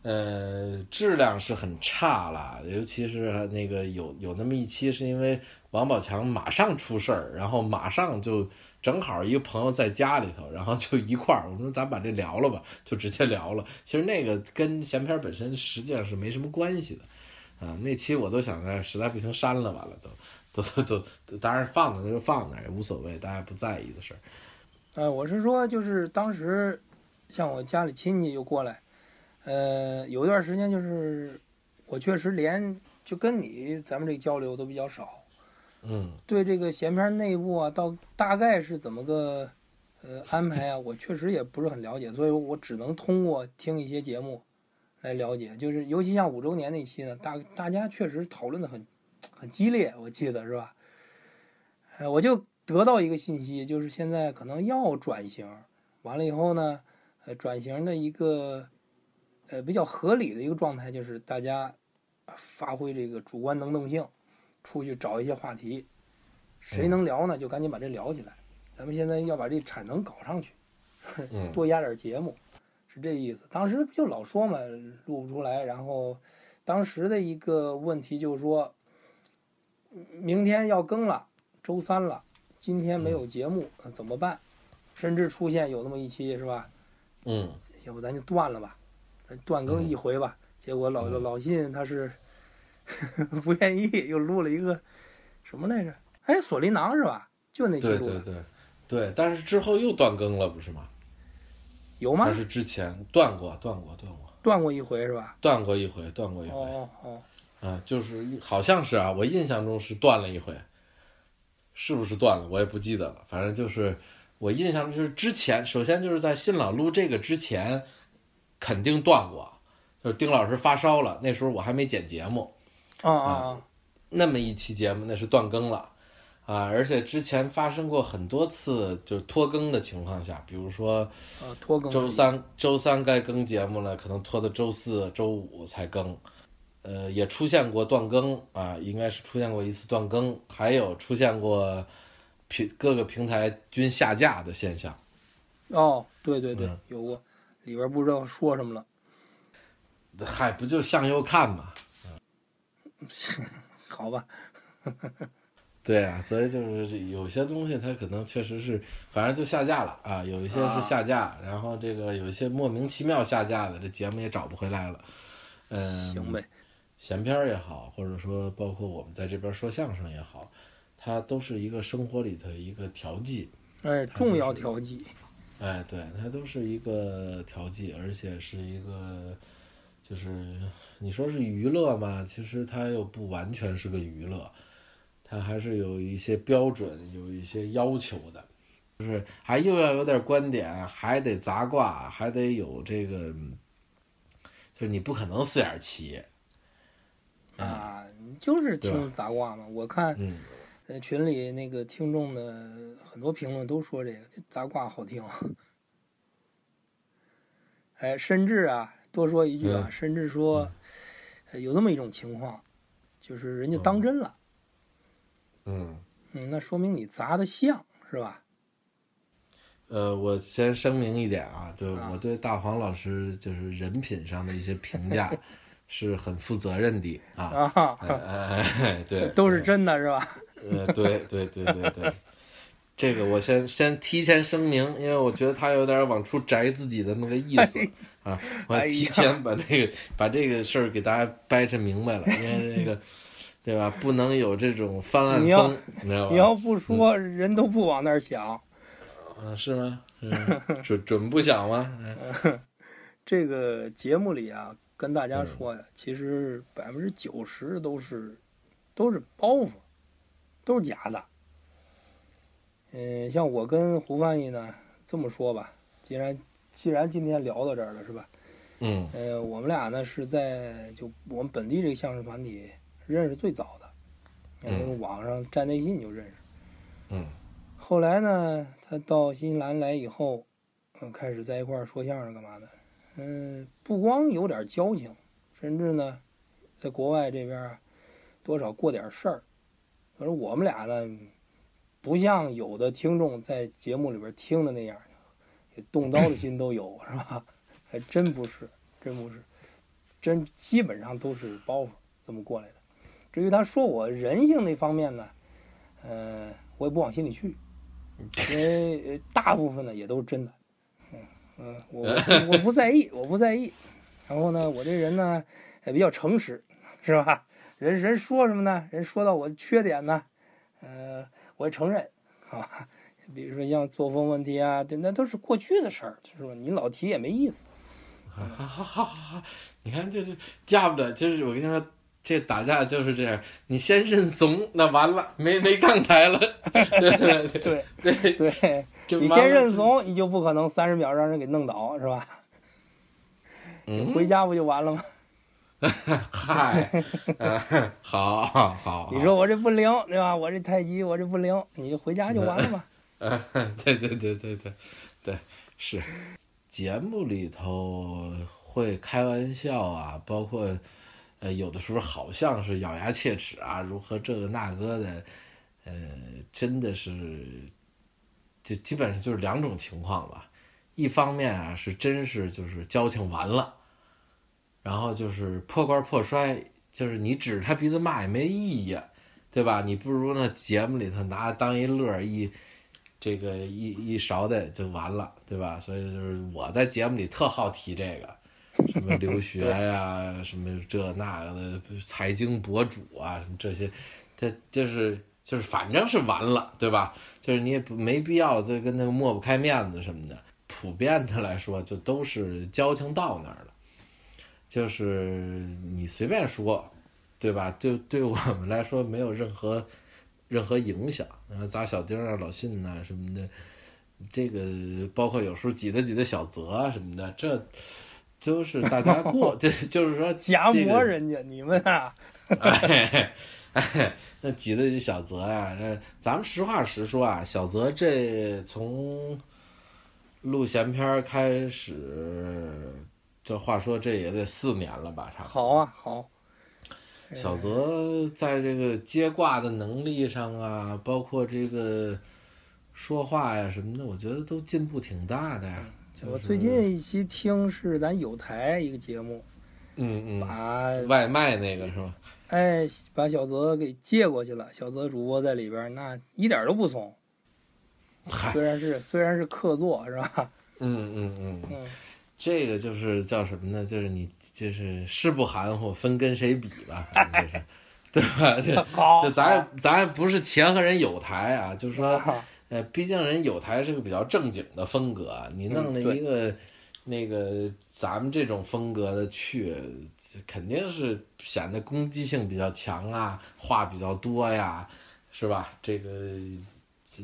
呃，质量是很差了，尤其是那个有有那么一期，是因为王宝强马上出事儿，然后马上就正好一个朋友在家里头，然后就一块儿，我说咱把这聊了吧，就直接聊了。其实那个跟闲篇本身实际上是没什么关系的，啊，那期我都想在实在不行删了，完了都。都都都，当然放那就放那也无所谓，大家不在意的事儿。呃，我是说，就是当时像我家里亲戚又过来，呃，有一段时间就是我确实连就跟你咱们这交流都比较少。嗯。对这个闲篇内部啊，到大概是怎么个呃安排啊，我确实也不是很了解，所以我只能通过听一些节目来了解。就是尤其像五周年那期呢，大大家确实讨论的很。很激烈，我记得是吧？呃，我就得到一个信息，就是现在可能要转型，完了以后呢，呃，转型的一个呃比较合理的一个状态，就是大家发挥这个主观能动性，出去找一些话题，谁能聊呢，就赶紧把这聊起来。咱们现在要把这产能搞上去，多压点节目，是这意思。当时不就老说嘛，录不出来，然后当时的一个问题就是说。明天要更了，周三了，今天没有节目，怎么办？甚至出现有那么一期是吧？嗯，要不咱就断了吧，咱断更一回吧。结果老老信他是 不愿意，又录了一个什么来着？哎，锁麟囊是吧？就那期录的。对对对，对，但是之后又断更了，不是吗？有吗？还是之前断过，断过，断过，断过一回是吧？断过一回，断过一回。哦哦。啊，就是好像是啊，我印象中是断了一回，是不是断了？我也不记得了。反正就是我印象就是之前，首先就是在新老录这个之前，肯定断过。就是丁老师发烧了，那时候我还没剪节目，啊啊，那么一期节目那是断更了，啊，而且之前发生过很多次就是拖更的情况下，比如说，拖更，周三周三该更节目了，可能拖到周四周五才更。呃，也出现过断更啊，应该是出现过一次断更，还有出现过平各个平台均下架的现象。哦，对对对，有过，里边不知道说什么了。嗨，不就向右看嘛？好吧。对啊，所以就是有些东西它可能确实是，反正就下架了啊。有一些是下架，然后这个有一些莫名其妙下架的，这节目也找不回来了。嗯，行呗。闲篇儿也好，或者说包括我们在这边说相声也好，它都是一个生活里的一个调剂，哎，重要调剂，哎，对，它都是一个调剂，而且是一个，就是你说是娱乐嘛，其实它又不完全是个娱乐，它还是有一些标准，有一些要求的，就是还又要有点观点，还得杂挂，还得有这个，就是你不可能四眼齐。啊，就是听杂挂嘛。我看，在群里那个听众的很多评论都说这个杂挂好听。哎，甚至啊，多说一句啊，甚至说有这么一种情况，就是人家当真了。嗯嗯，那说明你砸的像是吧？呃，我先声明一点啊，对我对大黄老师就是人品上的一些评价。是很负责任的啊，哎，对，都是真的是吧？呃，对对对对对，这个我先先提前声明，因为我觉得他有点往出摘自己的那个意思啊，我提前把这个把这个事儿给大家掰扯明白了，因为那个对吧，不能有这种翻案你要风，你知道吧？你要不说，人都不往那儿想。啊，是吗？嗯，准准不想吗？嗯 这个节目里啊，跟大家说呀，其实百分之九十都是都是包袱，都是假的。嗯，像我跟胡翻译呢，这么说吧，既然既然今天聊到这儿了，是吧？嗯呃，我们俩呢是在就我们本地这个相声团体认识最早的，嗯那个网上站内信就认识。嗯后来呢，他到新西兰来以后，嗯、开始在一块儿说相声干嘛的？嗯、不光有点交情，甚至呢，在国外这边啊，多少过点事儿。可是我们俩呢，不像有的听众在节目里边听的那样，也动刀的心都有，是吧？还真不是，真不是，真基本上都是包袱这么过来的。至于他说我人性那方面呢，呃，我也不往心里去，因为大部分呢也都是真的。嗯嗯，我我不在意，我不在意。然后呢，我这人呢也比较诚实，是吧？人人说什么呢？人说到我缺点呢，呃，我也承认，好吧？比如说像作风问题啊，对那都是过去的事儿，是吧？你老提也没意思。好好好好好，你看这这架不了，就是我跟你说，这打架就是这样，你先认怂，那完了，没没杠台了，对对对你先认，怂，你就不可能三十秒让人给弄倒，是吧？你，回家不就完了吗？嗨，啊好好好，你说我这不灵，对吧？我这太极我这不灵，你就回家就完了嘛。嗯，对对对对对对，是节目里头会开玩笑啊，包括呃有的时候好像是咬牙切齿啊，如何这个那个的，呃，真的是就基本上就是两种情况吧。一方面啊是真是就是交情完了，然后就是破罐破摔，就是你指着他鼻子骂也没意义，对吧？你不如那节目里头拿当一乐一。这个一一勺的就完了，对吧？所以就是我在节目里特好提这个，什么留学呀、什么这那个的财经博主啊，什么这些，这就是就是反正是完了，对吧？就是你也不没必要再跟那个抹不开面子什么的。普遍的来说，就都是交情到那儿了，就是你随便说，对吧？对对我们来说没有任何。任何影响，然后砸小丁啊、老信呐、什么的，这个包括有时候挤的挤的小泽啊什么的，这就是大家过，这 就是说 夹这个磨人家，你们啊，哎，哎，那挤的挤小泽呀、那咱们实话实说啊，小泽这从录闲篇儿开始，这话说这也得四年了吧，差不多。好啊，好。小泽在这个接挂的能力上啊，包括这个说话呀什么的，我觉得都进步挺大的呀。我最近一期听是咱有台一个节目，嗯嗯，把外卖那个是吧？哎把小泽给接过去了，小泽主播在里边那一点都不怂，虽然是虽然是客座是吧？嗯嗯嗯，嗯，这个就是叫什么呢？就是你就是是不含糊，分跟谁比吧，就是对吧？这好，这咱也咱也不是钱和人有台啊，就是说。啊呃，毕竟人有台是个比较正经的风格，你弄了一个、那个咱们这种风格的去，肯定是显得攻击性比较强啊，话比较多呀，是吧？这个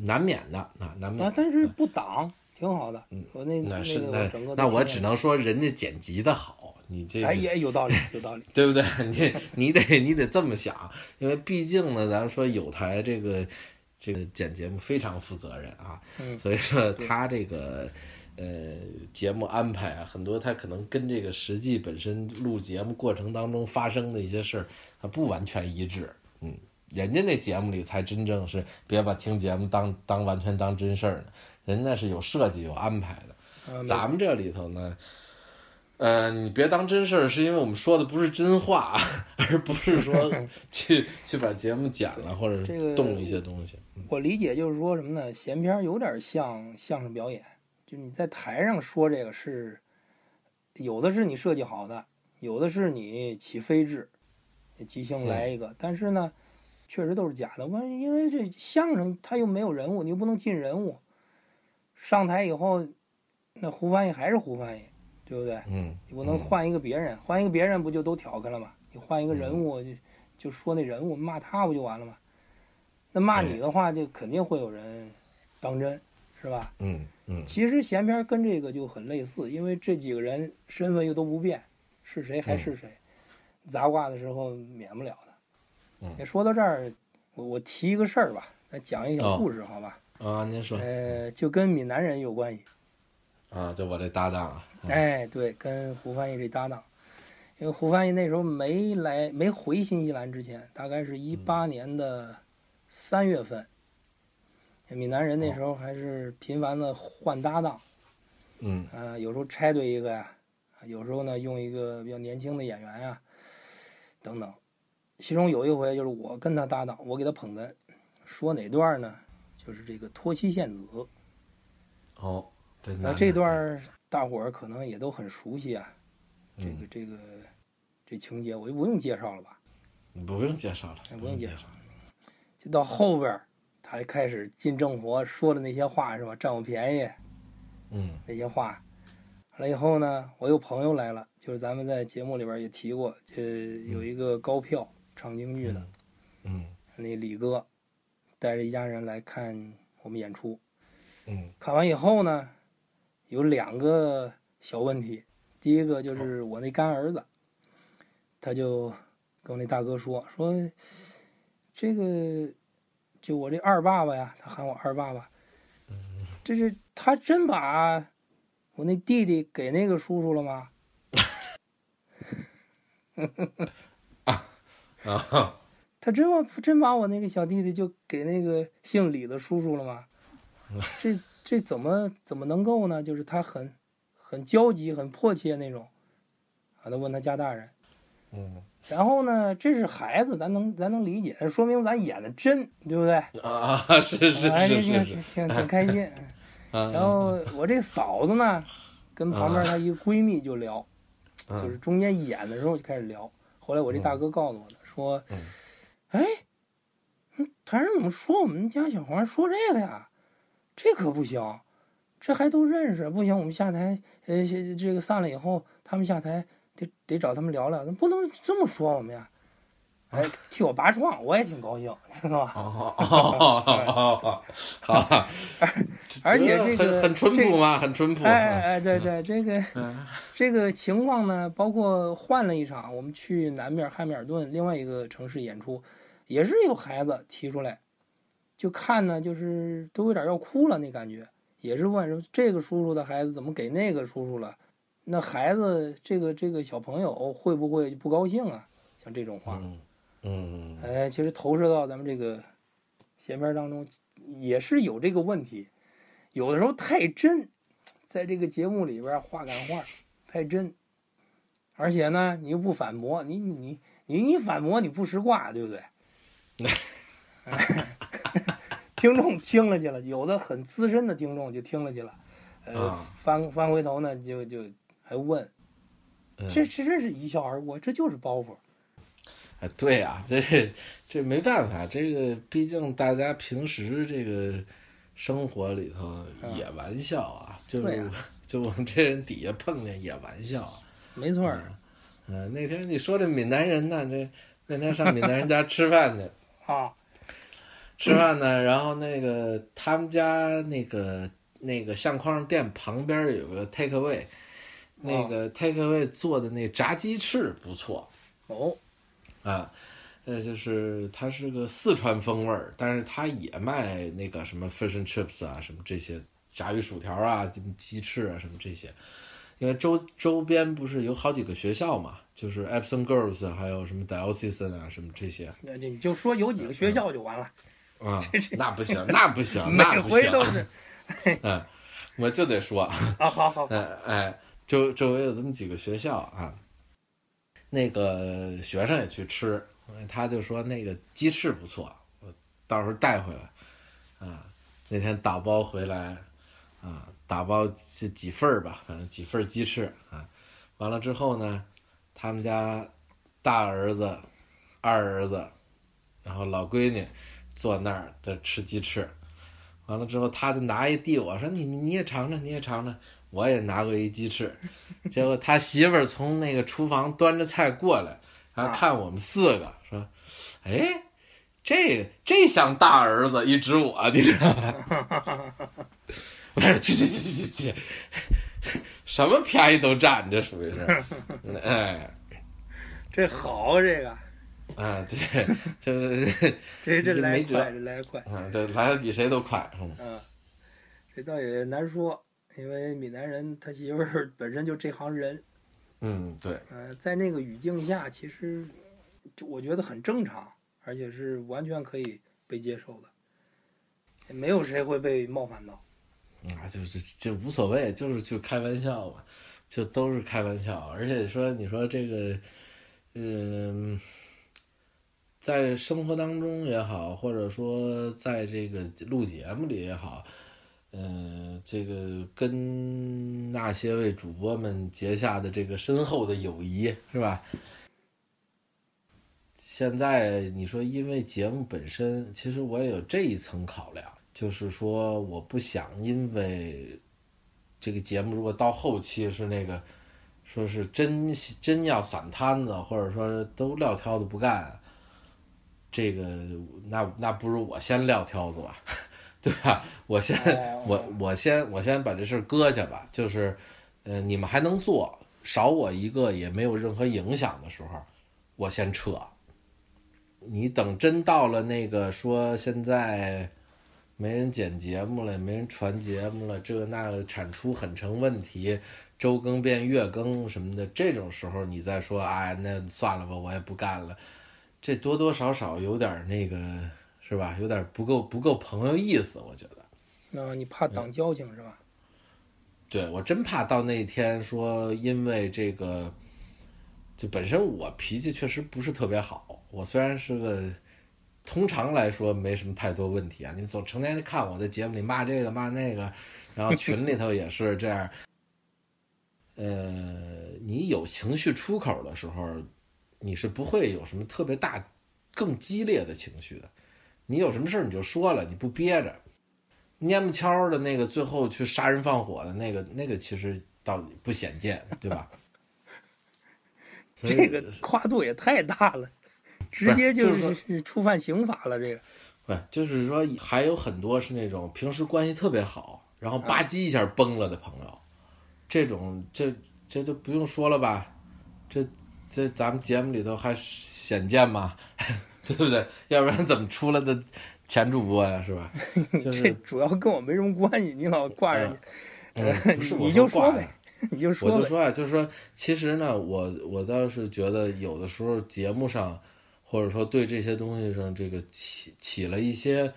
难免的，啊，难免啊，。但是不挡，挺好的。嗯我那那是那那我只能说人家剪辑的好，你这哎也有道理，有道理。对不对？你你得你得这么想，因为毕竟呢，咱说有台这个这个剪节目非常负责任啊，嗯所以说他这个呃节目安排啊，很多他可能跟这个实际本身录节目过程当中发生的一些事儿，它不完全一致。嗯，人家那节目里才真正是别把听节目当当完全当真事儿呢，人家是有设计有安排的。咱们这里头呢，呃，你别当真事儿，是因为我们说的不是真话，而不是说 去去把节目剪了或者这个动了一些东西。我理解就是说什么呢？闲篇儿有点像相声表演，就你在台上说这个是有的是你设计好的，有的是你起飞智，即兴来一个，但是呢，确实都是假的。我因为这相声它又没有人物，你又不能进人物。上台以后，那胡翻译还是胡翻译，对不对？嗯，你不能换一个别人，换一个别人不就都调侃了吗？你换一个人物就就说那人物骂他不就完了吗？那骂你的话，就肯定会有人当真，是吧？嗯嗯其实闲篇跟这个就很类似，因为这几个人身份又都不变，是谁还是谁，杂卦的时候免不了的。嗯也说到这儿，我我提一个事儿吧，咱讲一小哦故事，好吧？啊，您说呃，就跟闽南人有关系。啊，就我这搭档啊，哎，对，跟胡翻译这搭档，因为胡翻译那时候没来没回新西兰之前，大概是一八年的三月份，闽南人那时候还是频繁的换搭档，嗯啊、有时候拆对一个呀，有时候呢用一个比较年轻的演员呀，等等。其中有一回就是我跟他搭档，我给他捧哏，说哪段呢？就是这个脱妻献子。那这段大伙儿可能也都很熟悉啊，这个嗯这个这情节我就不用介绍了吧？不用介绍了，哎不用介介绍就到后边儿，他开始进正活说的那些话是吧？占我便宜嗯那些话。完了以后呢，我有朋友来了，就是咱们在节目里边也提过，呃，有一个高票唱京剧的、嗯那李哥，带着一家人来看我们演出。嗯看完以后呢，有两个小问题。第一个就是我那干儿子，他就跟我那大哥说说，这个就我这二爸爸呀，他喊我二爸爸，这是他真把我那弟弟给那个叔叔了吗？啊，他真把真把我那个小弟弟就给那个姓李的叔叔了吗？这这怎么怎么能够呢？就是他很很焦急、很迫切那种，啊，他问他家大人，嗯然后呢，这是孩子，咱能咱能理解，说明咱演的真，对不对？啊，是是是，是是挺挺挺挺开心。啊，然后我这嫂子呢，跟旁边她一个闺蜜就聊，嗯就是中间演的时候就开始聊。后来我这大哥告诉我的，说嗯，哎，嗯台上怎么说我们家小黄说这个呀？这可不行，这还都认识，不行，我们下台，呃，这个散了以后，他们下台得得找他们聊聊，不能这么说我们呀。哎，替我拔创，我也挺高兴，知道吧？好好好好好，好，而且这个很很淳朴嘛，很淳朴。哎哎哎，对对，这个嗯这个情况呢，包括换了一场，我们去南面汉密尔顿另外一个城市演出，也是有孩子提出来，就看呢，就是都有点要哭了那感觉，也是问说这个叔叔的孩子怎么给那个叔叔了，那孩子这个这个小朋友会不会不高兴啊？像这种话，嗯嗯哎，其实投射到咱们这个闲篇当中，也是有这个问题。有的时候太真，在这个节目里边话赶话，太真，而且呢，你又不反驳，你你你你反驳你不识卦，对不对？听众听了去了，有的很资深的听众就听了去了，呃，啊。翻翻回头呢，就就还问，嗯，这这真是一笑而过，这就是包袱。哎，对呀、这这没办法，这个毕竟大家平时这个生活里头也玩笑啊，就是、就我们这人底下碰见也玩笑啊。没错儿嗯、那天你说这闽南人呢，这那天上闽南人家吃饭去，啊，吃饭呢，然后那个他们家那个那个相框店旁边有个 take away，那个 take away 做的那炸鸡翅不错。哦，啊，呃，就是它是个四川风味儿，但是它也卖那个什么 fish and chips 啊，什么这些炸鱼薯条啊，什么鸡翅啊，什么这些。因为周周边不是有好几个学校嘛，就是 Epsom Girls，还有什么 Diocesan 啊，什么这些那就你就说有几个学校就完了，啊，那不行，那不行，每那不行，回都是嗯，我就得说，啊，好好好，哎哎，周周围有这么几个学校啊，那个学生也去吃，他就说那个鸡翅不错，我到时候带回来啊。那天打包回来啊，打包这几份儿吧，反正几份鸡翅啊，完了之后呢，他们家大儿子、二儿子，然后老闺女坐那儿在吃鸡翅。完了之后，他就拿一递我说：“你你你也尝尝，你也尝尝。”我也拿过一鸡翅，结果他媳妇儿从那个厨房端着菜过来，然后看我们四个说：“哎，这这像大儿子。”一指我，你知道吗？我说：“去去去去去去，什么便宜都占，这属于是，哎，这好这个，啊，对，就是 这这来得快，这来快，嗯，对，来的比谁都快，嗯嗯，这倒也难说，因为闽南人他媳妇儿本身就这行人，嗯，对，呃，在那个语境下，其实就我觉得很正常，而且是完全可以被接受的，也没有谁会被冒犯到。啊，就是就无所谓，就是就开玩笑嘛，就都是开玩笑。而且说，你说这个，嗯、在生活当中也好，或者说在这个录节目里也好，嗯、这个跟那些位主播们结下的这个深厚的友谊，是吧？现在你说，因为节目本身，其实我也有这一层考量，就是说，我不想因为这个节目如果到后期是那个，说是真真要散摊子，或者说都撂挑子不干，这个那那不如我先撂挑子吧，对吧？我先哦 我我先我先把这事搁下吧，就是，呃，你们还能做，少我一个也没有任何影响的时候，我先撤。你等真到了那个说现在没人剪节目了，没人传节目了，这个那个产出很成问题，周更变月更什么的，这种时候你再说，哎，那算了吧，我也不干了，这多多少少有点那个是吧？有点不够不够朋友意思，我觉得。那你怕挡交情是吧？对我真怕到那天说，因为这个，就本身我脾气确实不是特别好。我虽然是个，通常来说没什么太多问题啊。你总成天看我在节目里骂这个骂那个，然后群里头也是这样。呃，你有情绪出口的时候，你是不会有什么特别大、更激烈的情绪的。你有什么事儿你就说了，你不憋着。蔫不悄的那个，最后去杀人放火的那个，那个其实倒不鲜见，对吧？这个跨度也太大了，直接就就是是触犯刑法了。这个不就是说还有很多是那种平时关系特别好，然后吧唧一下崩了的朋友，这种这这就不用说了吧？这这咱们节目里头还显见吗？对不对？要不然怎么出来的前主播呀？是吧？就是这主要跟我没什么关系，你老挂人家，嗯，不是我你就说呗，你就说我。就说啊，就是说，其实呢，我我倒是觉得有的时候节目上，或者说对这些东西上，这个起起了一些，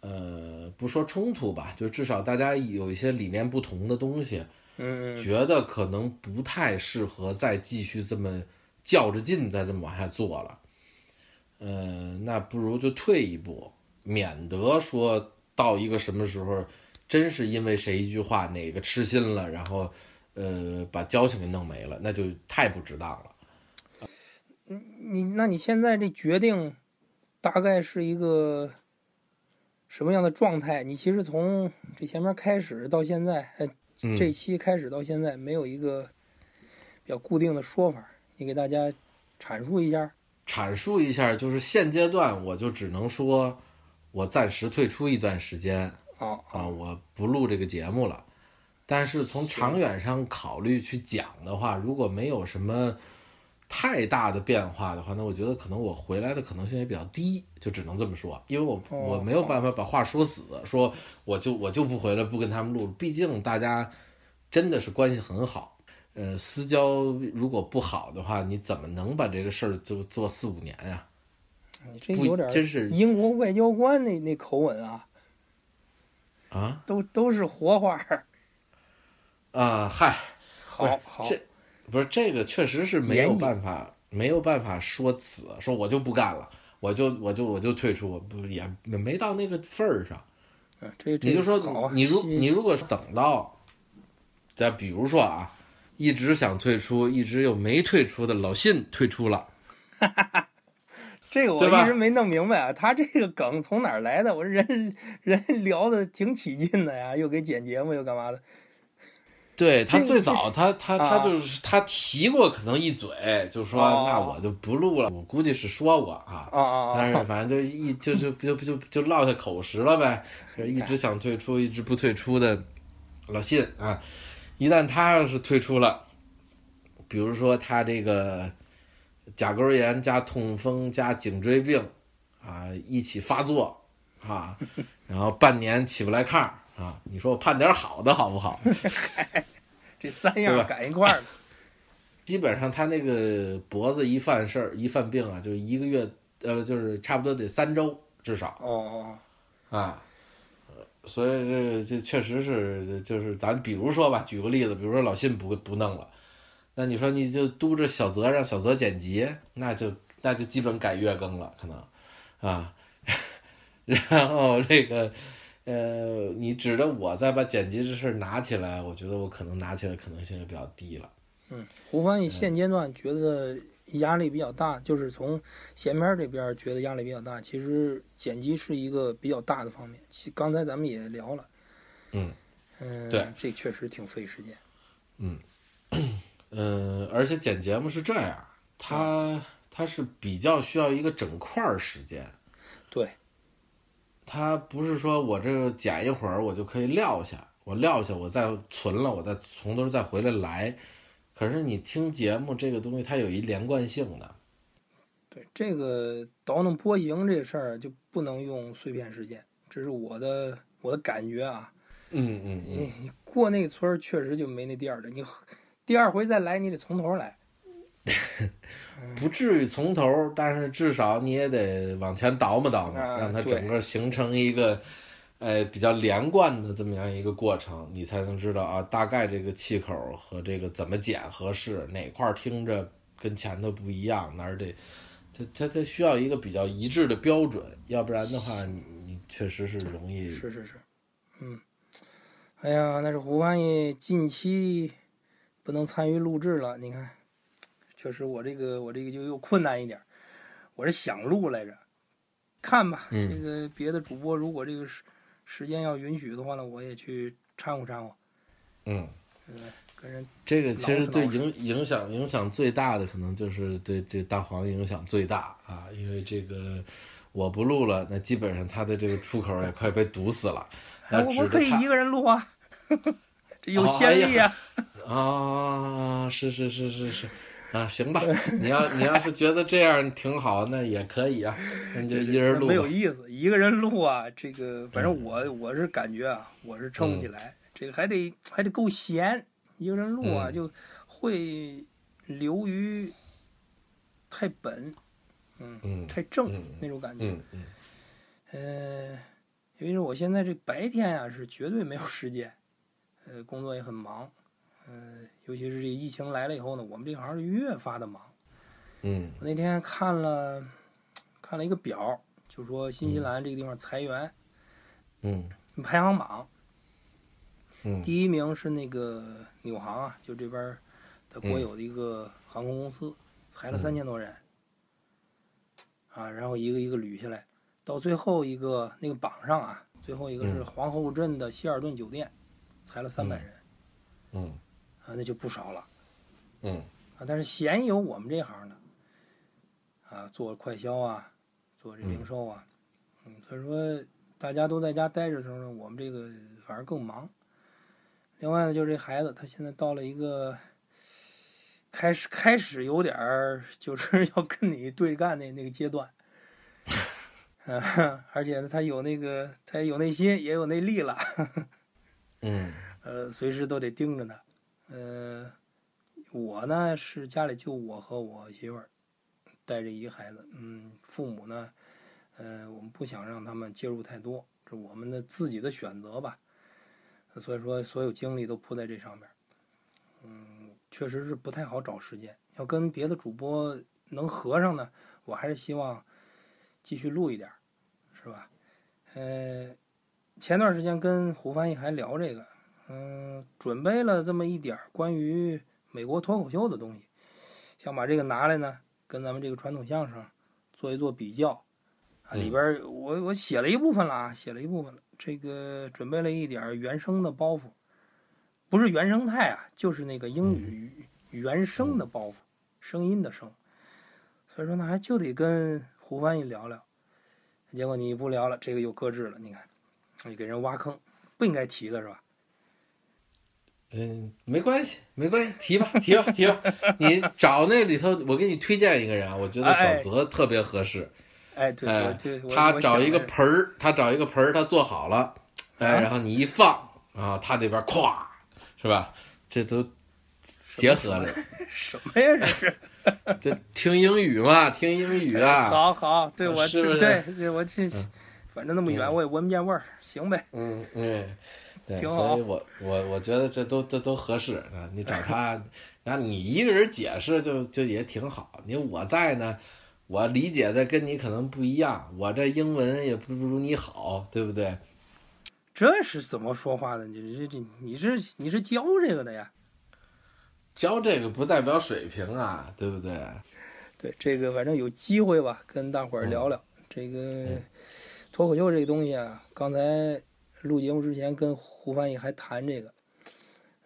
呃，不说冲突吧，就至少大家有一些理念不同的东西，觉得可能不太适合再继续这么较着劲再这么往下做了，呃，那不如就退一步，免得说到一个什么时候，真是因为谁一句话哪个痴心了，然后呃把交情给弄没了，那就太不值当了。你那你现在这决定大概是一个什么样的状态？你其实从这前面开始到现在，呃，嗯这期开始到现在没有一个比较固定的说法，你给大家阐述一下。阐述一下，就是现阶段我就只能说，我暂时退出一段时间，啊啊，我不录这个节目了。但是从长远上考虑去讲的话，如果没有什么太大的变化的话，那我觉得可能我回来的可能性也比较低，就只能这么说，因为我哦我没有办法把话说死，说我就我就不回来，不跟他们录，毕竟大家真的是关系很好。呃，私交如果不好的话，你怎么能把这个事儿就做四五年呀、你这有点真是英国外交官那那口吻啊，啊？都都是活话儿。啊，嗨，好好，这不是这个，确实是没有办法，没有办法说辞，说我就不干了，我就我就我就退出，不也没到那个份儿上。这你就说你如你如果是等到，再比如说啊，一直想退出，一直又没退出的老信退出了。这个我一直没弄明白啊，他这个梗从哪儿来的？我说人 人聊的挺起劲的呀，又给剪节目又干嘛的？对他最早他他他啊就是他提过可能一嘴，就说哦那我就不录了。我估计是说过啊！但是反正就一就就就就就落下口实了呗，就是一直想退出，一直不退出的老信啊，一旦他要是退出了，比如说他这个甲沟炎加痛风加颈椎病啊一起发作啊，然后半年起不来炕啊，你说我盼点好的好不好？这三样赶一块儿了。基本上他那个脖子一犯事儿一犯病啊，就一个月呃，就是差不多得三周至少。哦哦，啊，呃所以这个这确实是，就是咱比如说吧，举个例子，比如说老信不不弄了，那你说你就督着小泽让小泽剪辑，那就那就基本改月更了，可能啊，然后这个呃，你指着我再把剪辑这事儿拿起来，我觉得我可能拿起来可能性就比较低了。嗯，胡翻译现阶段觉得压力比较大，就是从闲篇这边觉得压力比较大。其实剪辑是一个比较大的方面，其刚才咱们也聊了，嗯嗯，对，这确实挺费时间。嗯嗯，而且剪节目是这样，它它是比较需要一个整块时间。对，它不是说我这个剪一会儿我就可以撂下，我撂下我再存了，我再从头再回来来。可是你听节目这个东西，它有一连贯性的。对，这个倒腾波形这事儿就不能用碎片时间，这是我的我的感觉啊。嗯嗯过那个村儿确实就没那第二的，你第二回再来你得从头来。不至于从头，但是至少你也得往前倒磨倒磨，啊让它整个形成一个，呃，比较连贯的这么样一个过程，你才能知道啊，大概这个气口和这个怎么剪合适，哪块听着跟前头不一样，哪儿得，它它它需要一个比较一致的标准，要不然的话，你你确实是容易是是是，嗯，哎呀，那是胡翻译近期不能参与录制了，你看，确实我这个我这个就又困难一点，我是想录来着，看吧，嗯。这个别的主播如果这个时时间要允许的话呢，我也去掺和掺和，嗯。跟人这个其实对影影响影响最大的，可能就是对这大黄影响最大啊，因为这个我不录了，那基本上他的这个出口也快被堵死了。哎，那我可以一个人录啊，这有哦先例啊。啊，是是是是是啊，行吧，你要你要是觉得这样挺好，那也可以啊，那就一人录。没有意思，一个人录啊，这个反嗯正我我是感觉啊，我是撑不起来，这个还得还得够闲，一个人录啊、嗯就会流于太本，嗯，嗯太正、嗯那种感觉。嗯嗯呃，因为我现在这白天啊是绝对没有时间，呃，工作也很忙，呃，尤其是这疫情来了以后呢，我们这行就越发的忙。嗯。我那天看了看了一个表，就说新西兰这个地方裁员、嗯。排行榜，嗯。第一名是那个纽航啊，就这边的国有的一个航空公司，裁了嗯三千多人，啊，然后一个一个捋下来，到最后一个那个榜上啊，最后一个是嗯。皇后镇的希尔顿酒店，裁了三百人，嗯啊，那就不少了。嗯。啊，但是鲜有我们这行的，啊，做快销啊，做这零售啊，嗯，所以说大家都在家待着的时候呢，我们这个反而更忙。另外呢，就是这孩子，他现在到了一个开始开始有点儿就是 要跟你对干那那个阶段，啊，而且呢，他有那个他有内心，也有内力了，嗯。呃，随时都得盯着他，呃。我呢是家里就我和我媳妇儿带着一个孩子，嗯，父母呢，呃，我们不想让他们介入太多，这我们的自己的选择吧。所以说，所有精力都扑在这上面，嗯，确实是不太好找时间。要跟别的主播能合上呢，我还是希望继续录一点，是吧？呃，前段时间跟胡翻译还聊这个，嗯、准备了这么一点儿关于美国脱口秀的东西，想把这个拿来呢，跟咱们这个传统相声做一做比较。啊，里边我我写了一部分了啊，写了一部分了。这个准备了一点儿原声的包袱，不是原生态啊，就是那个英语原声的包袱，声音的声。所以说呢，还就得跟胡翻译聊聊。结果你不聊了，这个又搁置了。你看，你给人挖坑，不应该提的是吧？嗯，没关系，没关系，提吧，提吧，提吧。你找那里头，我给你推荐一个人啊，我觉得小泽特别合适。哎，对，哎对，我他找一个盆儿，他找一个盆儿，他做好了，哎，啊然后你一放啊，他那边咵，是吧？这都结合了，什么呀？这是 这听英语嘛，听英语啊，好好，对我是不是对对，我去，反正那么远，我也闻不见味儿，行呗。嗯嗯，对，所以我我我觉得这都这都合适啊。你找他，然后你一个人解释就就也挺好。你我在呢，我理解的跟你可能不一样，我这英文也不如你好，对不对？这是怎么说话的？你这这你是你是教这个的呀？教这个不代表水平啊，对不对？对，这个反正有机会吧，跟大伙儿聊聊、这个脱口秀这个东西啊。刚才录节目之前跟胡翻译还谈这个，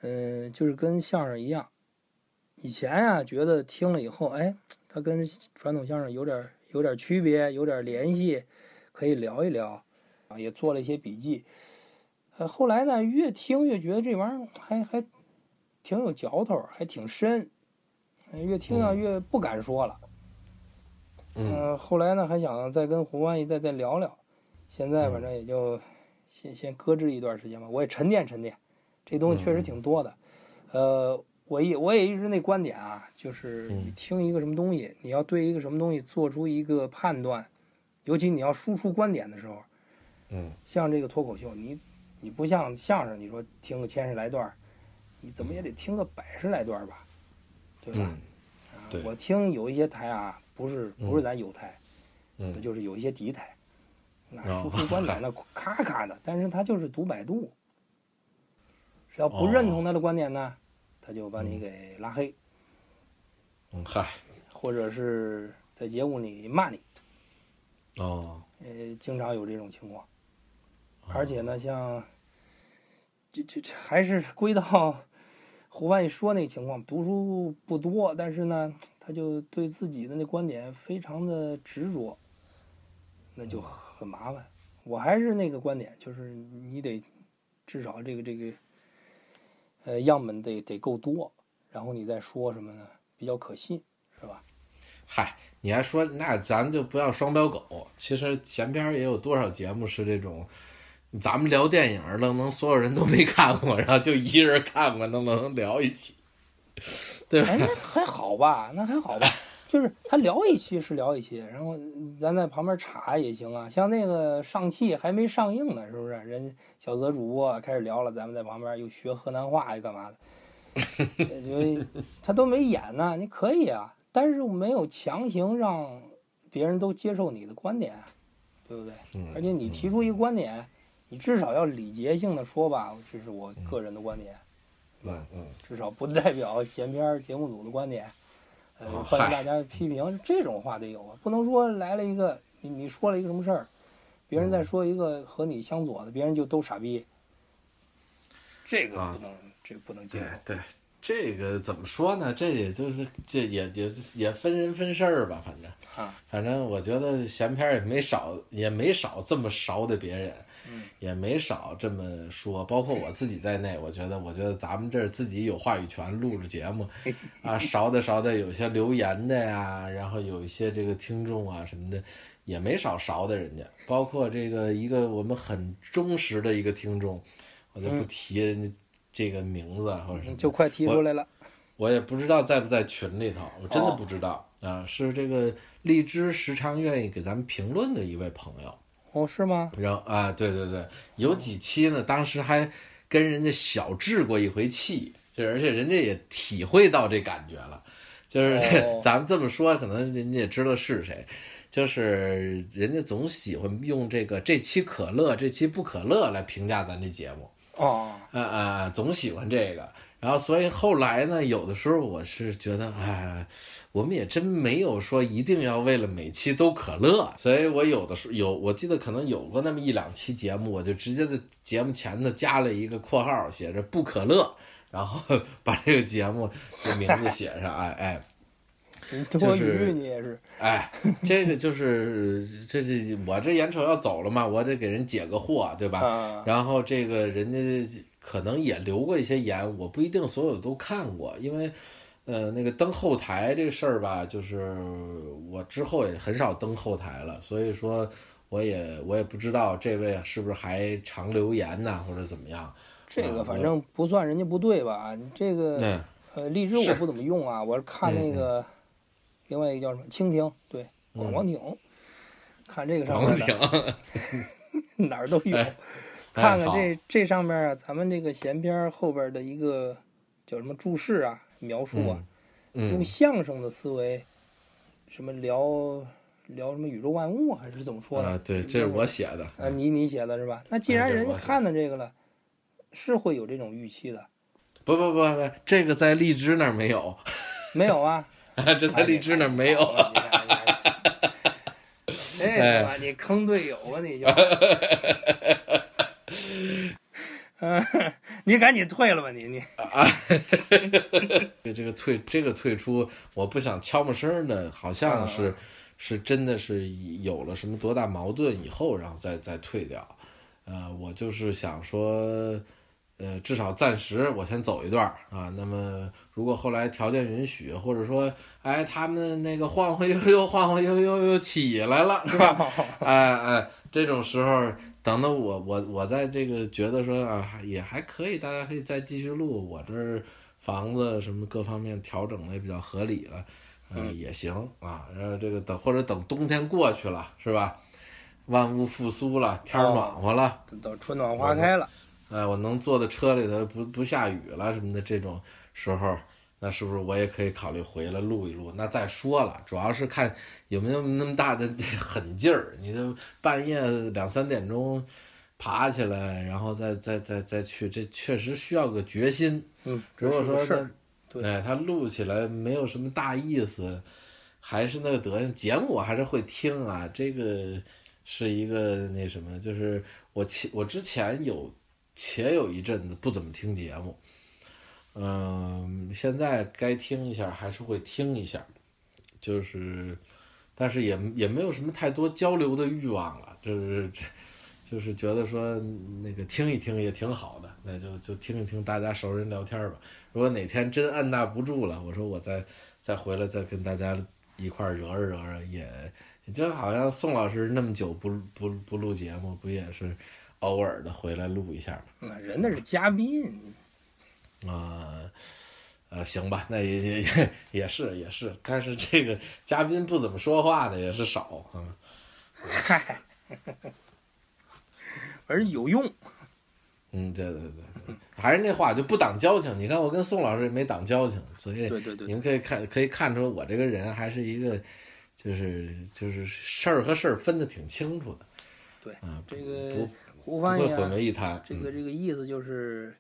嗯、就是跟相声一样，以前呀、觉得听了以后，哎，它跟传统相声有点有点区别，有点联系，可以聊一聊啊，也做了一些笔记。呃，后来呢，越听越觉得这玩意儿还还挺有嚼头，还挺深。呃越听啊嗯越不敢说了。嗯嗯，后来呢，还想再跟胡翻译再再聊聊，现在反正也就先先搁置一段时间吧，我也沉淀沉淀，这东西确实挺多的。呃，我也我也一直那观点啊，就是你嗯听一个什么东西，你要对一个什么东西做出一个判断，尤其你要输出观点的时候，嗯。像这个脱口秀，你你不像相声，你说听个千十来段，你怎么也得听个百十来段吧，对吧？嗯？啊对。我听有一些台啊，不是不是咱有台，嗯。就是有一些敌台，那哦。输出观点那 咔咔的，但是他就是读百度，只要不认同他的观点呢，他就把你给拉黑，嗯，嗨，或者是在节目里骂你，哦，呃，经常有这种情况，而且呢，像这这这还是归到胡翻译说那个情况，读书不多，但是呢，他就对自己的那观点非常的执着，那就很麻烦。我还是那个观点，就是你得至少这个这个呃样本得得够多，然后你再说什么呢，比较可信，是吧？嗨，你还说那咱们就不要双标狗。其实前边也有多少节目是这种，咱们聊电影，愣能所有人都没看过，然后就一人看过，能不能聊一起？对吧？哎，那还好吧，那还好吧。就是他聊一期是聊一期，然后咱在旁边插也行啊。像那个上汽还没上映呢，是不是？人小泽主播开始聊了，咱们在旁边又学河南话，又干嘛的？呃 就他都没演呢，你可以啊，但是没有强行让别人都接受你的观点，对不对？嗯而且你提出一个观点，你至少要礼节性的说吧，这是我个人的观点。嗯嗯，至少不代表闲篇儿节目组的观点，欢迎大家批评，这种话得有啊，不能说来了一个你你说了一个什么事儿，别人嗯。再说一个和你相左的，别人就都傻逼，这个啊不能，这个不能接对受。对，这个怎么说呢？这也就是这也也也分人分事儿吧，反正啊，反正我觉得闲篇儿也没少，也没少这么勺的别人，嗯也没少这么说，包括我自己在内，我觉得，我觉得咱们这儿自己有话语权，录着节目，啊，勺的勺的，有些留言的呀，然后有一些这个听众啊什么的，也没少勺的人家，包括这个一个我们很忠实的一个听众，我就不提人家这个名字啊或者什么就快提出来了，我也不知道在不在群里头，我真的哦。不知道、啊。是这个荔枝时常愿意给咱们评论的一位朋友，哦，是吗？然后啊，对对对，有几期呢，当时还跟人家小置过一回气，就而且人家也体会到这感觉了，就是、哦 咱们这么说，可能人家也知道是谁。就是人家总喜欢用这个这期可乐，这期不可乐来评价咱这节目，哦，啊啊，总喜欢这个。然后所以后来呢，有的时候我是觉得，哎，我们也真没有说一定要为了每期都可乐，所以我有的时候有，我记得可能有过那么一两期节目，我就直接在节目前头加了一个括号，写着不可乐，然后把这个节目的名字写上，哎哎。你多余，你也是。哎，这个就是这这我这眼瞅要走了嘛，我得给人解个惑，对吧？然后这个人家可能也留过一些言，我不一定所有都看过，因为呃那个登后台这个事儿吧，就是我之后也很少登后台了，所以说我也我也不知道这位是不是还常留言呐，或者怎么样。这个反正不算人家不对吧？这个呃荔枝我不怎么用啊，我是看那个。另外一个叫什么？蜻蜓，对，广广艇，看这个上面的，哪儿都有。看看这这上面啊，咱们这个闲篇后边的一个叫什么注释啊，描述啊，用相声的思维，什么聊聊什么宇宙万物还是怎么说的？对，这是我写的。啊，你你写的是吧？那既然人家看到这个了，是会有这种预期的。不不不不，这个在荔枝那儿没有，没有啊。这在荔枝那儿没有，这他你坑队友了，你就，嗯，你赶紧退了吧，你你啊，这个退这个退出，我不想悄没声的，好像是是真的是有了什么多大矛盾以后，然后再再退掉，呃，我就是想说。呃，至少暂时我先走一段啊。那么，如果后来条件允许，或者说，哎，他们那个晃晃悠悠、晃晃悠悠又起来了，是吧？哎哎，这种时候，等到我我我在这个觉得说啊，也还可以，大家可以再继续录。我这儿房子什么各方面调整的也比较合理了，嗯，也行啊。然后这个等或者等冬天过去了，是吧？万物复苏了，天暖和了，等春暖花开了。哎，我能坐在车里头不不下雨了什么的这种时候，那是不是我也可以考虑回来录一录？那再说了，主要是看有没有那么大的狠劲儿。你这半夜两三点钟爬起来，然后再再再再去，这确实需要个决心。嗯，如果说他，哎，他录起来没有什么大意思，还是那个德行，节目我还是会听啊。这个是一个那什么，就是我前我之前有。且有一阵子不怎么听节目，嗯，现在该听一下还是会听一下，就是，但是也也没有什么太多交流的欲望了，就是就是觉得说那个听一听也挺好的，那就就听一听大家熟人聊天吧。如果哪天真按捺不住了，我说我再再回来再跟大家一块儿惹惹惹惹，也就好像宋老师那么久不不不录节目，不也是？偶尔的回来录一下吧。那人那是嘉宾，啊，呃，行吧，那也也也 也是也是，但是这个嘉宾不怎么说话的也是少啊。嗨，而有用。嗯，对对对，还是那话，就不挡交情。你看我跟宋老师也没挡交情，所以对对对，你们可以看可以看出我这个人还是一个，就是就是事儿和事儿分的挺清楚的。对，啊，这个不。胡翻译，混为一谈。这个这个意思就是，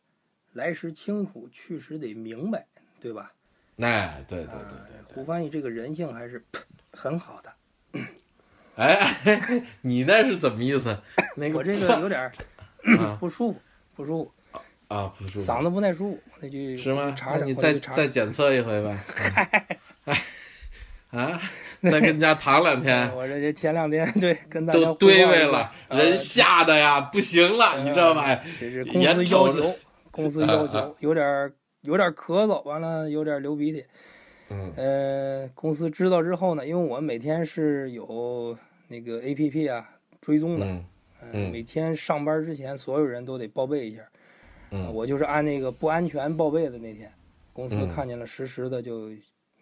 来时清楚，去时得明白，对吧？哎，对对对对。胡翻译这个人性还是很好的。哎，你那是怎么意思？那个我这个有点 不舒服，不舒服。啊，不舒服。嗓子不太舒服，那句是吗？查查，你再再检测一回呗。哎，啊。再跟家躺两天，我这前两天对跟大家都堆位了，人吓得呀不行了，你知道吧？这是公司要求，公司要求 有点有点咳嗽，完了有点流鼻涕。嗯，呃，公司知道之后呢，因为我每天是有那个 A P P 啊追踪的，嗯，每天上班之前所有人都得报备一下。嗯，我就是按那个不安全报备的那天，公司看见了实时的就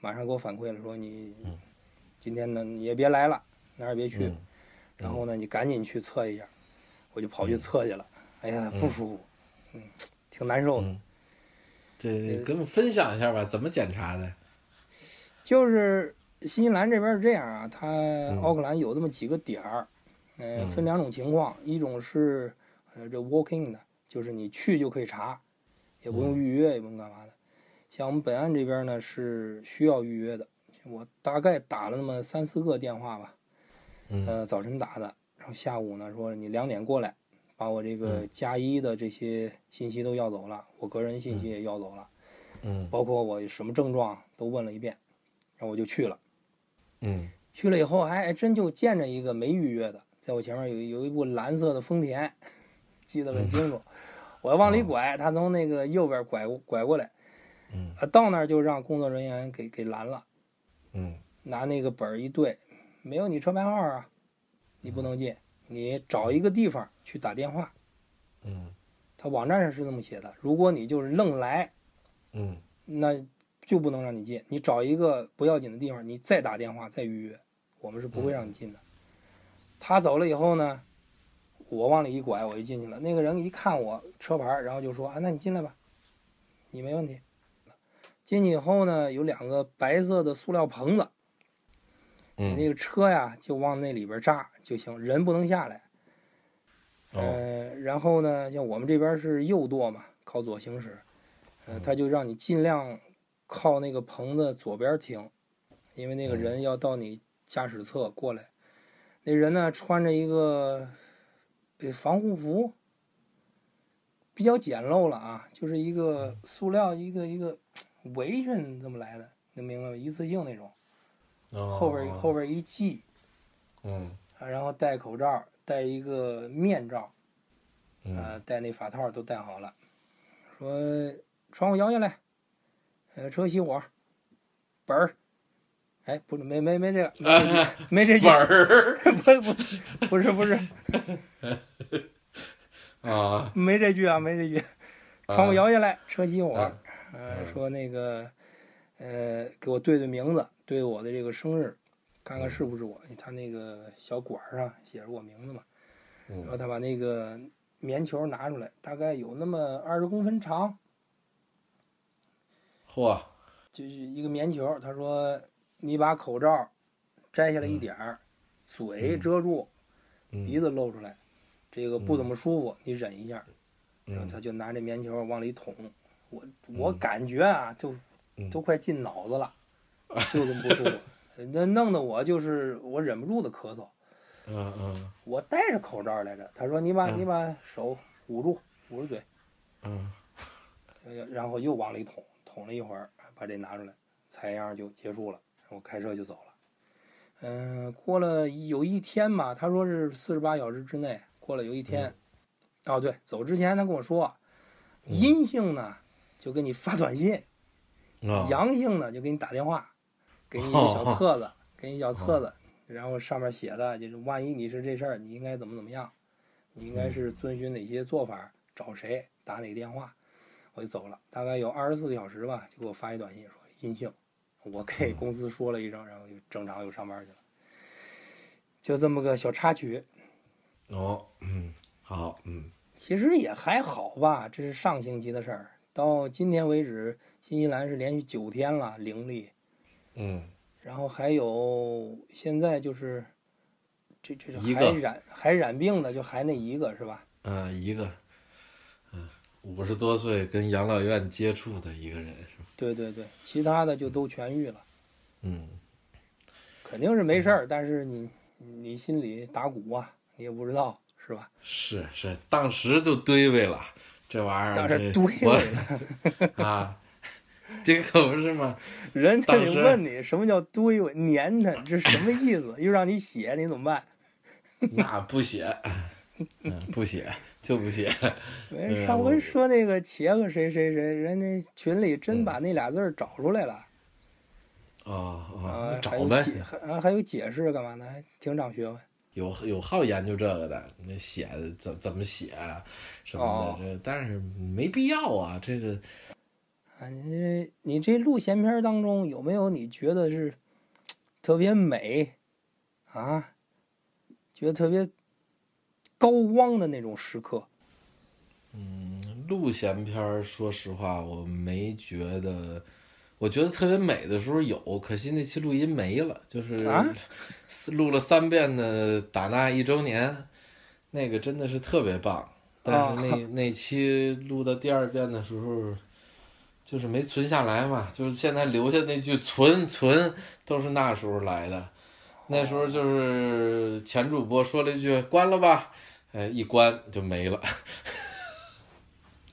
马上给我反馈了，说你。今天呢，你也别来了，哪儿也别去。然后呢，你赶紧去测一下。我就跑去测去了。哎呀，不舒服，嗯，挺难受的。对，跟我们分享一下吧，怎么检查的？就是新西兰这边是这样啊，它奥克兰有这么几个点儿，嗯，分两种情况，一种是呃这 walking 的，就是你去就可以查，也不用预约，也不用干嘛的。像我们本案这边呢是需要预约的，我大概打了那么三四个电话吧，嗯呃，早晨打的，然后下午呢说你两点过来，把我这个加一的这些信息都要走了，我个人信息也要走了，嗯。包括我什么症状都问了一遍，然后我就去了。嗯。去了以后还还真就见着一个没预约的，在我前面有有一部蓝色的丰田，记得很清楚。我往里拐，他从那个右边拐过拐过来，嗯。啊，到那儿就让工作人员给给拦了，嗯。拿那个本儿一对，没有你车牌号啊，你不能进，你找一个地方去打电话。嗯他网站上是这么写的，如果你就是愣来，嗯那就不能让你进。你找一个不要紧的地方，你再打电话再预约，我们是不会让你进的。他走了以后呢，我往里一拐，我就进去了。那个人一看我车牌，然后就说：“啊，那你进来吧，你没问题。”进去以后呢，有两个白色的塑料棚子，你那嗯个车呀就往那里边扎就行，人不能下来。哦呃，然后呢，像我们这边是右舵嘛，靠左行驶，呃，他就让你尽量靠那个棚子左边停，因为那个人要到你驾驶侧过来。那人呢，穿着一个呃防护服，比较简陋了啊，就是一个塑料一个一个围裙这么来的，能明白吗？一次性那种，哦后边后边一系，嗯啊然后戴口罩，戴一个面罩。嗯。呃，戴那发套都戴好了，说窗户摇下来，呃，车熄火，本儿，哎，不是，没没没这个，没这句，本儿。不不不是不是。啊。没这句啊，没这句，窗户摇下来，车熄火，啊。呃，嗯。说那个，呃，给我对对名字，对我的这个生日，看看是不是我，他那个小管儿上写着我名字嘛，然后嗯他把那个棉球拿出来，大概有那么二十公分长。嚯就是一个棉球，他说你把口罩摘下来一点儿，嘴遮住，嗯鼻子露出来，这个不怎么舒服，你忍一下。然后嗯他就拿这棉球往里捅，我我嗯感觉啊，就嗯都快进脑子了，就这么不舒服。那弄得我就是我忍不住的咳嗽。嗯嗯。我戴着口罩来着，他说你把嗯。你把手捂住，捂住嘴，然后又往里捅，捅了一会儿，把这拿出来，采样就结束了，我开车就走了。嗯、过了有一天吧，他说是四十八小时之内，过了有一天，哦对，走之前他跟我说，阴性呢就给你发短信，啊阳性呢就给你打电话，给你一个小册子，给你小册子，然后上面写的就是万一你是这事儿，你应该怎么怎么样，你应该是遵循哪些做法，找谁打哪个电话，我就走了，大概有二十四个小时吧，就给我发一短信说阴性，我给公司说了一声，然后就正常又上班去了，就这么个小插曲，哦嗯好嗯。其实也还好吧，这是上星期的事儿，到今天为止，新西兰是连续九天了零例。嗯然后还有现在就是这这这还染还染病的就还那一个是吧？啊一个嗯五十多岁跟养老院接触的一个人是吧？对对对，其他的就都痊愈了，嗯肯定是没事儿，但是你你心里打鼓啊，你也不知道是吧？是是，当时就堆位了，这玩意儿当时堆我了，啊，这可不是吗？人家得问你什么叫堆尾粘它，这什么意思？又让你写，你怎么办？那不写，嗯，不写就不写，没上回说那个茄子谁谁谁，人家群里真嗯把那俩字儿找出来了。哦哦，啊，找呗，还有解还啊还有解释干嘛呢？还挺长学问。有有好研究这个的，那写怎怎么写啊什么哦的，这但是没必要啊，这个啊，你这你这录闲篇儿当中有没有你觉得是特别美啊？觉得特别高光的那种时刻？嗯录闲篇儿，说实话，我没觉得，我觉得特别美的时候有，可惜那期录音没了，就是啊 录了三遍的打那一周年，那个真的是特别棒。但是那、那期录到第二遍的时候，就是没存下来嘛，就是现在留下那句“存存”都是那时候来的。那时候就是前主播说了一句“关了吧”，哎，一关就没了。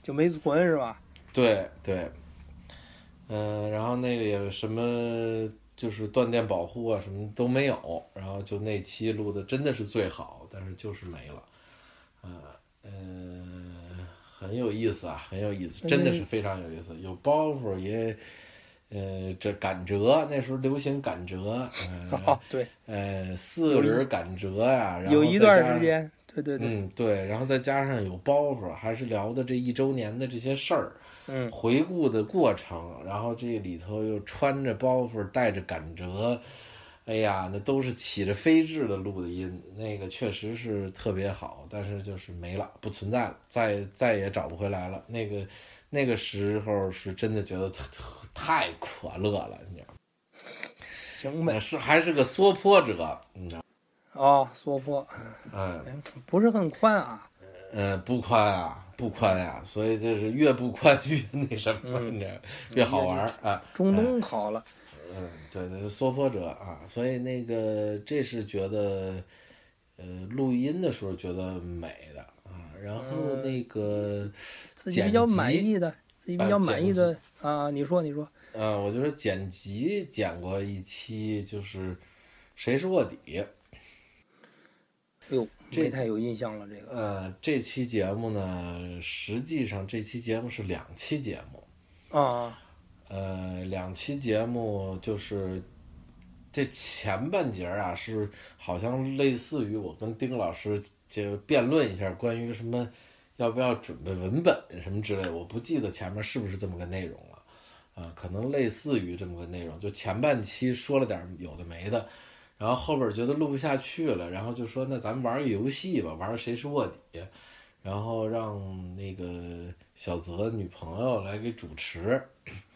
就没存是吧？对 对，嗯、然后那个也什么就是断电保护啊，什么都没有，然后就那期录的真的是最好，但是就是没了，啊，嗯、很有意思啊，很有意思，真的是非常有意思，有包袱也。呃，这赶折那时候流行赶折，呃，哦，对，呃，四个人赶折呀、然后有一段时间，对对对，嗯，对，然后再加上有包袱，还是聊的这一周年的这些事儿，嗯，回顾的过程，然后这里头又穿着包袱，带着赶折，哎呀，那都是起着飞智的录的音，那个确实是特别好，但是就是没了，不存在了，再再也找不回来了。那个那个时候是真的觉得特特太可乐了，你知道吗？行呗。是还是个缩坡者，你知道？哦，缩坡，嗯。哎不是很宽啊。嗯，不宽啊，不宽呀、所以就是越不宽 越那什么，你知道，越好玩儿啊。中东好了，嗯，对对，缩坡者啊，所以那个这是觉得，呃，录音的时候觉得美的啊，然后那个自己比较满意的，自己比较满意的啊，你说你说，呃，我就是剪辑剪过一期，就是谁是卧底，哎呦，这没太有印象了这个。呃，这期节目呢，实际上这期节目是两期节目。啊，呃，两期节目就是这前半节啊，是好像类似于我跟丁老师就辩论一下关于什么要不要准备文本什么之类的，我不记得前面是不是这么个内容了，啊、可能类似于这么个内容，就前半期说了点有的没的，然后后边觉得录不下去了，然后就说那咱们玩个游戏吧，玩谁是卧底，然后让那个小泽女朋友来给主持。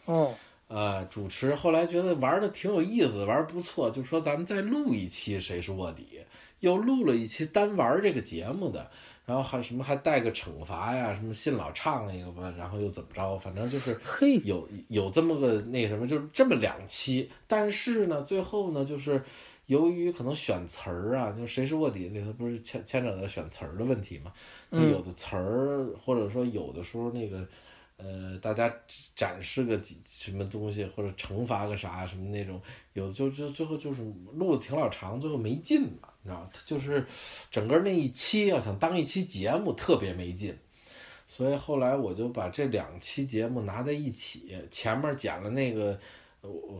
哦，啊，主持后来觉得玩的挺有意思，玩儿不错，就说咱们再录一期《谁是卧底》，又录了一期单玩这个节目的，然后还什么还带个惩罚呀，什么信老唱一个吧，然后又怎么着，反正就是嘿，有有这么个那什么，就是这么两期，但是呢，最后呢，就是由于可能选词儿啊，就《谁是卧底》里头不是牵牵扯到选词儿的问题嘛，有的词儿或者说有的时候那个。呃，大家展示个几什么东西，或者惩罚个啥什么那种，有就就最后就是录的挺老长，最后没劲嘛，你知道吗？就是整个那一期要想当一期节目特别没劲，所以后来我就把这两期节目拿在一起，前面剪了那个，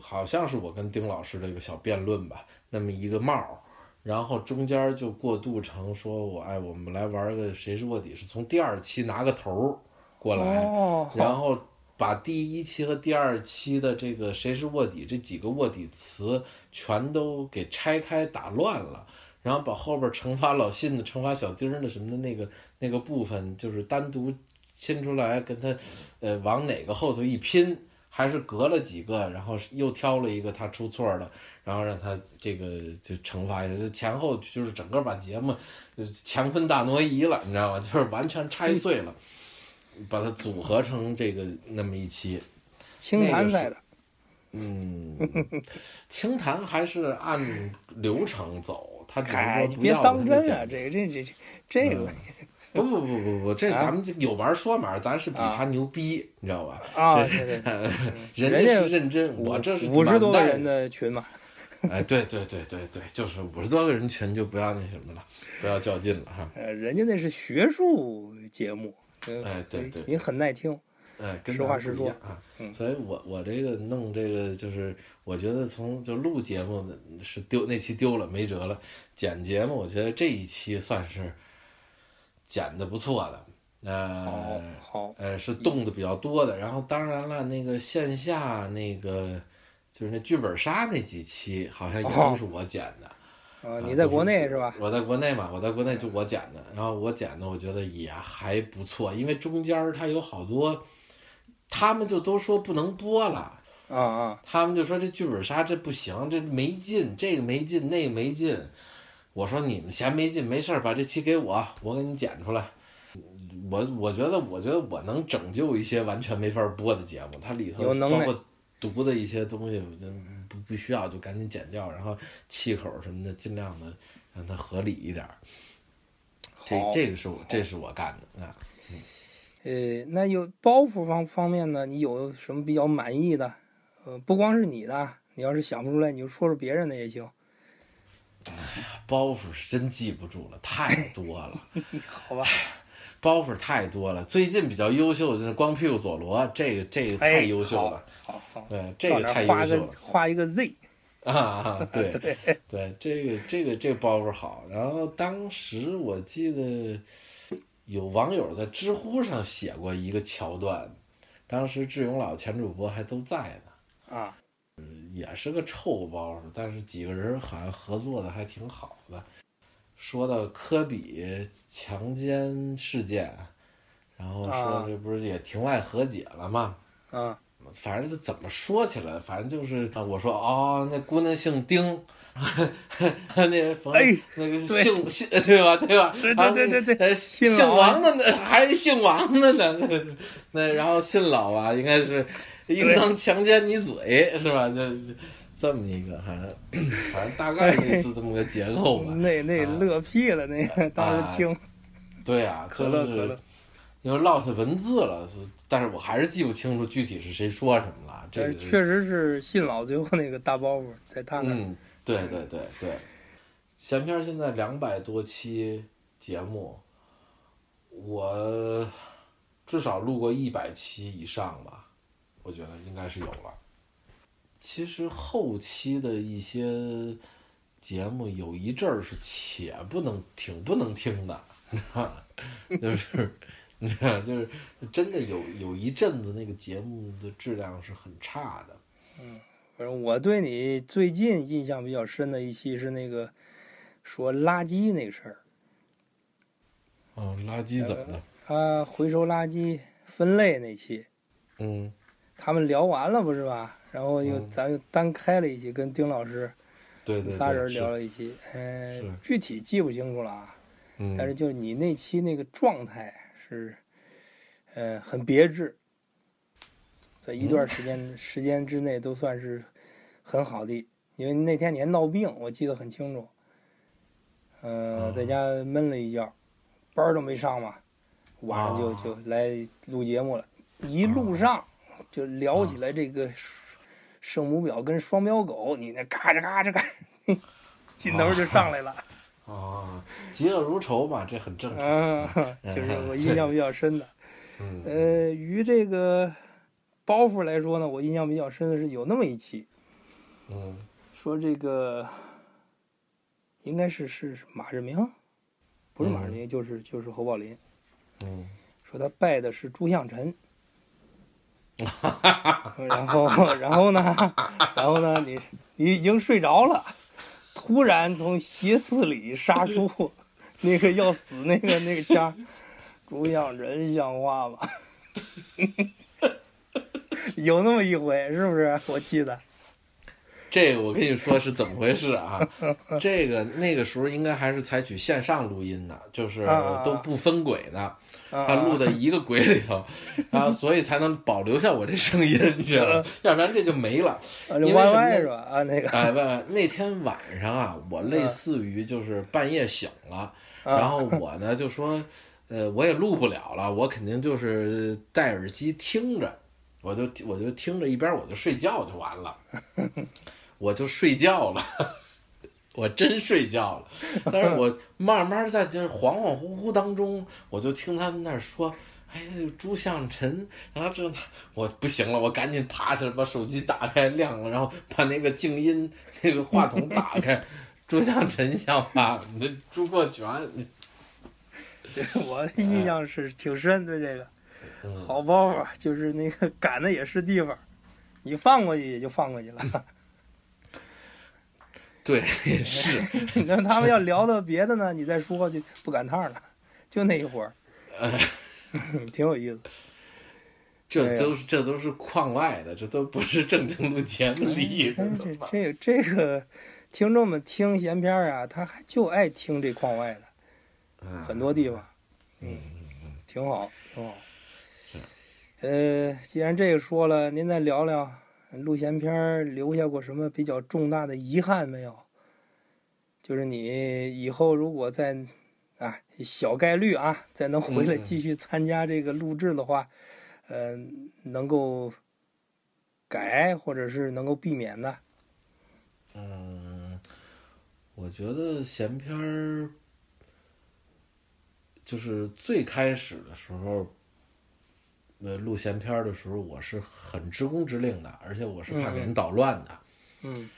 好像是我跟丁老师的一个小辩论吧，那么一个帽儿，然后中间就过渡成说我哎，我们来玩个谁是卧底，是从第二期拿个头儿过来，哦，然后把第一期和第二期的这个谁是卧底这几个卧底词全都给拆开打乱了，然后把后边惩罚老信的、惩罚小丁儿的什么的那个那个部分，就是单独亲出来跟他，呃，往哪个后头一拼，还是隔了几个，然后又挑了一个他出错的，然后让他这个就惩罚一下，就前后就是整个把节目呃乾坤大挪移了，你知道吗？就是完全拆碎了。把它组合成这个那么一期，清谈赛的，嗯，清谈还是按流程走，他只是哎，说不要当真啊，这个这这这这个 不不不不不，这啊咱们就有玩说码，咱是比啊他牛逼，你知道吧？啊，对对对，人人家是认真，我这是五十多个人的群嘛，哎，对对对对对，就是五十多个人群就不要那什么了，不要较劲了哈。呃，人家那是学术节目，呃哎对对您很耐听，哎，跟实话实说啊。嗯所以我我这个弄这个就是，我觉得从就录节目是丢那期丢了没辙了，剪节目我觉得这一期算是剪的不错的，呃好，好，呃是动的比较多的，然后当然了那个线下那个就是那剧本杀那几期好像也哦都是我剪的。啊，啊你在国内是吧？我在国内嘛，我在国内就我剪的，然后我剪的我觉得也还不错，因为中间儿它有好多，他们就都说不能播了，啊啊，他们就说这剧本杀这不行，这没劲，这个没劲，那个没劲。我说你们嫌没劲没事儿，把这期给我，我给你剪出来。我我觉得，我觉得我能拯救一些完全没法播的节目，它里头包括读的一些东西，我就不不需要就赶紧剪掉，然后气口什么的尽量的让它合理一点儿。这这个是我这是我干的啊。呃，那有包袱方方面呢？你有什么比较满意的？呃，不光是你的，你要是想不出来，你就说说别人的也行。包袱是真记不住了，太多了，好吧？包袱太多了。最近比较优秀的就是光屁股佐罗，这个这个哎太优秀了，好好，对，这个太优秀了。画一个 Z，啊啊，对 对，这个这个这个包袱好。然后当时我记得有网友在知乎上写过一个桥段，当时志勇老前主播还都在呢，啊，也是个臭包袱，但是几个人好像合作的还挺好的。说到科比强奸事件，然后说啊这不是也庭外和解了吗？啊，反正是怎么说起来，反正就是啊，我说哦，那姑娘姓丁，那冯、哎那个姓姓对吧对吧？对对对对姓王的呢，还是姓王的呢，那然后姓老啊，应该是应当强奸你嘴是吧？就是这么一个，反正反正大概 类似这么个结构吧。那那啊乐屁了，那个当时听对啊，可乐可乐，因为落下文字了，但是我还是记不清楚具体是谁说什么了。这个确实是信老最后那个大包袱在他那对对对对，闲篇现在两百多期节目，我至少录过一百期以上吧，我觉得应该是有了。其实后期的一些节目有一阵儿是且不能挺不能听的，你知道吧？就是。你知道，就是真的有有一阵子那个节目的质量是很差的。反正我对你最近印象比较深的一期是那个说垃圾那事儿嗯，垃圾怎么了？啊，回收垃圾分类那期，嗯他们聊完了不是吧？然后又嗯。咱又单开了一期，跟丁老师对对对，仨人聊了一期，呃，具体记不清楚了啊。嗯，但是就是你那期那个状态是，呃，很别致，在一嗯。段时间、时间之内都算是很好的，因为那天你还闹病，我记得很清楚。呃，哦。在家闷了一觉，班儿都没上嘛，晚上就、哦。就来录节目了，一路上就聊起来这个圣母婊跟双标狗，你那嘎吱嘎吱嘎吱，劲头就上来了。啊，嫉恶如仇嘛，这很正常。嗯，就是我 印象比较深的。嗯，呃，于这个包袱来说呢，我印象比较深的是有那么一期，嗯说这个应该是是是马志明，不是马志明，就是就是侯宝林，嗯说他拜的是朱向臣。然后，然后呢？然后呢？你你已经睡着了，突然从斜刺里杀出那个要死那个那个枪，主想人像话吗？有那么一回，是不是？我记得。这个我跟你说是怎么回事啊？这个那个时候应该还是采取线上录音的，就是都不分轨的，啊他录在一个轨里头，然后所以才能保留下我这声音，你知道吗？要不然这就没了。因为什么是吧？啊，那个哎，不，那天晚上啊，我类似于就是半夜醒了，啊然后我呢就说，呃，我也录不了了，我肯定就是戴耳机听着，我就我就听着一边我就睡觉就完了，我就睡觉了。我真睡觉了，但是我慢慢在这恍恍惚惚当中，我就听他们那儿说，哎，朱向臣，然后这那我不行了，我赶紧爬起来把手机打开亮了，然后把那个静音那个话筒打开，朱向臣像话，你这朱过权，你我印象是挺深，对这个嗯好包袱，就是那个赶的也是地方，你放过去也就放过去了。对是，那他们要聊到别的呢，你再说就不赶趟了，就那一会儿，呃，挺有意思。这都是这都是框外的，这都不是正经录节目里哎的这这这个听众们听闲篇儿啊，他还就爱听这框外的，嗯很多地方，嗯，挺好，挺好。呃，既然这个说了，您再聊聊录闲篇儿留下过什么比较重大的遗憾没有？就是你以后如果再啊小概率啊再能回来嗯嗯继续参加这个录制的话，呃，能够改或者是能够避免的。嗯，我觉得闲篇儿就是最开始的时候，呃，录闲篇儿的时候，我是很知公知令的，而且我是怕给人捣乱的。嗯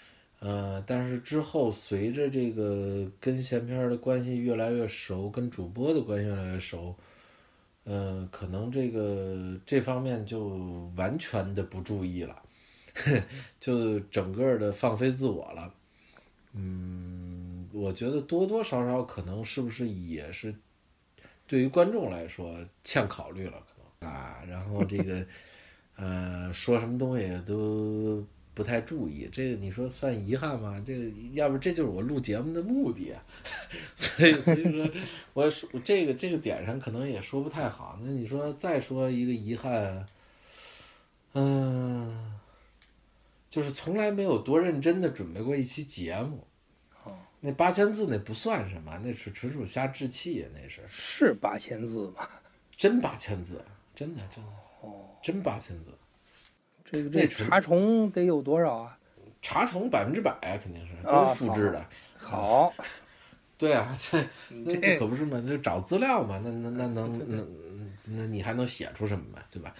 呃，但是之后随着这个跟闲篇儿的关系越来越熟，跟主播的关系越来越熟，呃，可能这个这方面就完全的不注意了，就整个的放飞自我了。嗯，我觉得多多少少可能是不是也是对于观众来说欠考虑了，啊，然后这个呃说什么东西都不太注意，这个你说算遗憾吗？这个要不这就是我录节目的目的啊，所以所以说我说这个这个点上可能也说不太好。那你说再说一个遗憾，嗯、就是从来没有多认真的准备过一期节目。哦，那八千字那不算什么，那是纯属瞎置气呀，那是是八千字吗？真八千字，真的真的哦，真八千字。这个这查重得有多少啊？查重百分之百啊，肯定是都复制的。好，对啊，这 那这这可不是嘛，就找资料嘛，那那那能 那那你还能写出什么来，对吧？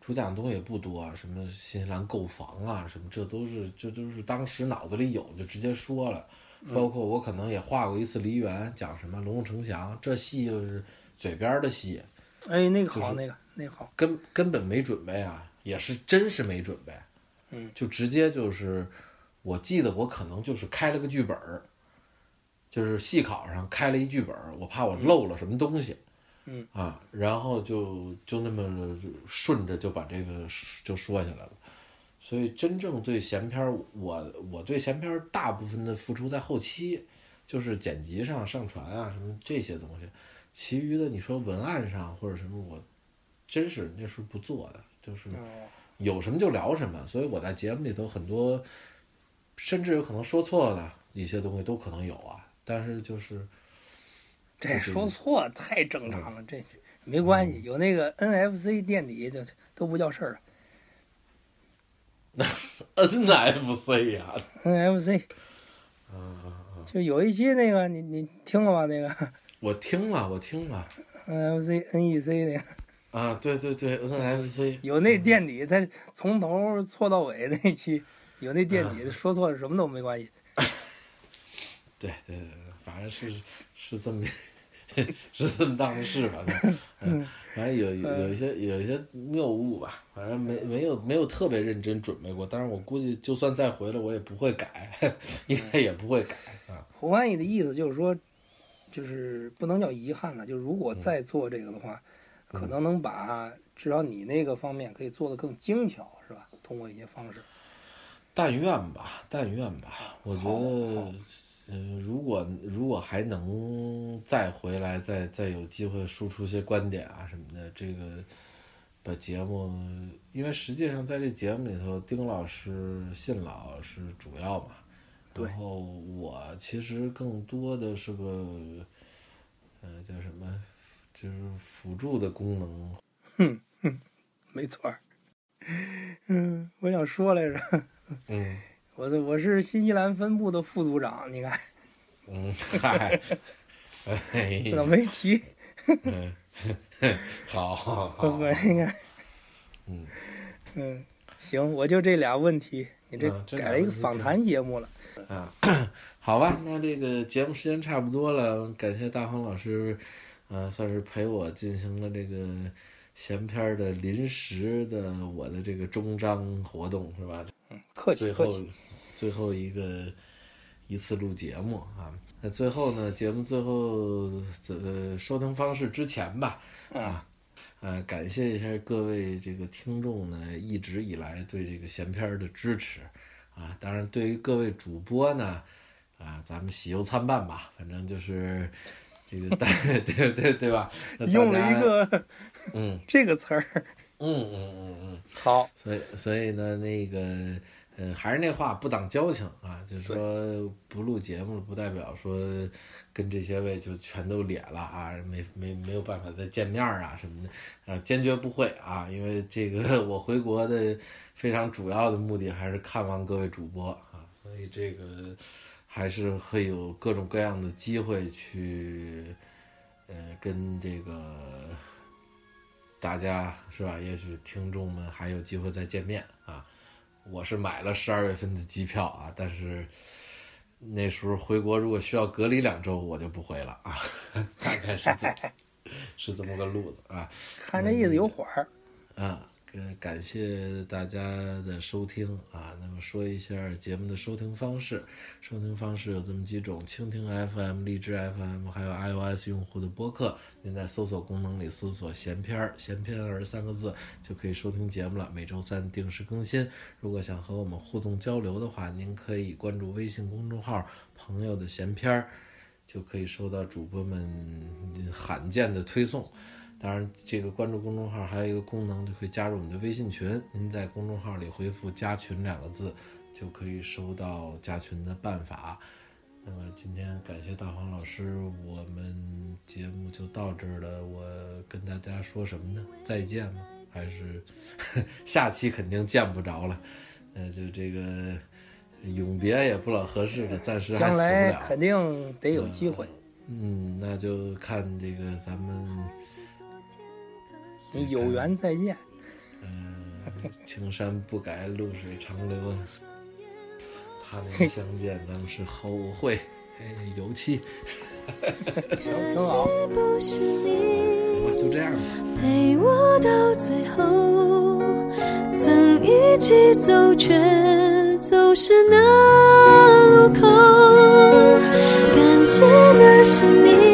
主讲的东西也不多，什么新西兰购房啊，什么这都是这都是当时脑子里有就直接说了。包括我可能也画过一次梨园，讲什么龙凤呈祥，这戏就是嘴边儿的戏，哎，那个好，那个那个好，根根本没准备啊，也是真是没准备，嗯，就直接就是，我记得我可能就是开了个剧本儿，就是戏考上开了一剧本儿，我怕我漏了什么东西，嗯。啊，然后就就那么顺着就把这个就说下来了。所以真正对闲篇儿，我我对闲篇儿大部分的付出在后期，就是剪辑上、上传啊什么这些东西，其余的你说文案上或者什么，我真是那时候不做的，就是哦，有什么就聊什么，所以我在节目里头很多，甚至有可能说错的一些东西都可能有啊，但是就是这说错太正常了，这没关系，有那个 NFC 垫底就都不叫事儿了 NFC 呀、NFC 就有一期那个你你听了吗？那个我听了，我听了。NFC NEC 那个啊，对对对，NFC 有那垫底，他从头错到尾那期有那垫底，说错什么都没关系。对对对，反正是是这么 是这么当回事吧，嗯，反正有有一些有一些谬误吧，反正没没有没有特别认真准备过，但是我估计就算再回来，我也不会改，应该也不会改啊。胡翻译的意思就是说，就是不能叫遗憾了，就如果再做这个的话，可能能把至少你那个方面可以做得更精巧，是吧？通过一些方式。但愿吧，但愿吧。我觉得好，嗯、如果如果还能再回来，再再有机会输出一些观点啊什么的，这个把节目，因为实际上在这节目里头，丁老师、信老是主要嘛，对然后我其实更多的是个，呃，叫什么，就是辅助的功能。哼哼没错儿。嗯，我想说来着，嗯 我的我是新西兰分部的副组长，你看嗯，嗨，哎这倒没提，嗯，好好好，我应该，嗯嗯，行，我就这俩问题，你这改了一个访谈节目了，啊，好吧，那这个节目时间差不多了，感谢大黄老师，呃，算是陪我进行了这个闲篇儿的临时的我的这个终章活动，是吧？嗯客气最后客气，最后一个一次录节目啊。那最后呢，节目最后这个收听方式之前吧，啊，呃，感谢一下各位这个听众呢一直以来对这个闲篇儿的支持啊。当然，对于各位主播呢，啊，咱们喜忧参半吧，反正就是这个大 对对对吧？用了一个嗯 这个词儿。嗯嗯嗯嗯，好，所以所以呢，那个嗯，还是那话，不挡交情啊，就是说不录节目，不代表说跟这些位就全都咧了啊，没没没有办法再见面啊什么的啊，坚决不会啊，因为这个 我回国的非常主要的目的还是看望各位主播啊，所以这个还是会有各种各样的机会去呃跟这个。大家是吧？也许听众们还有机会再见面啊！我是买了十二月份的机票啊，但是那时候回国如果需要隔离两周，我就不回了啊，大概是这 是这么个路子啊。看这意思有缓儿。啊，感感谢大家的收听啊。那么说一下节目的收听方式，收听方式有这么几种：蜻蜓 FM、荔枝 FM，还有 iOS 用户的播客。您在搜索功能里搜索“闲篇儿”，“闲篇儿”三个字就可以收听节目了。每周三定时更新。如果想和我们互动交流的话，您可以关注微信公众号“朋友的闲篇儿”，就可以收到主播们罕见的推送。当然，这个关注公众号还有一个功能，就可以加入我们的微信群。您在公众号里回复“加群”两个字，就可以收到加群的办法。那么今天感谢大黄老师，我们节目就到这儿了。我跟大家说什么呢？再见吗？还是下期肯定见不着了？呃，就这个永别也不老合适的，暂时还死不将来了。肯定得有机会。嗯，那就看这个咱们。你有缘再见。嗯，青山不改，绿水长流。他年相见，咱们是后会有期。行，挺好。行吧，就这样吧。陪我到最后，曾一起走，却走失那路口。感谢那是你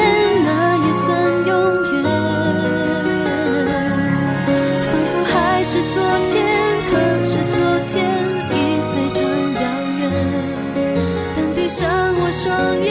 双眼，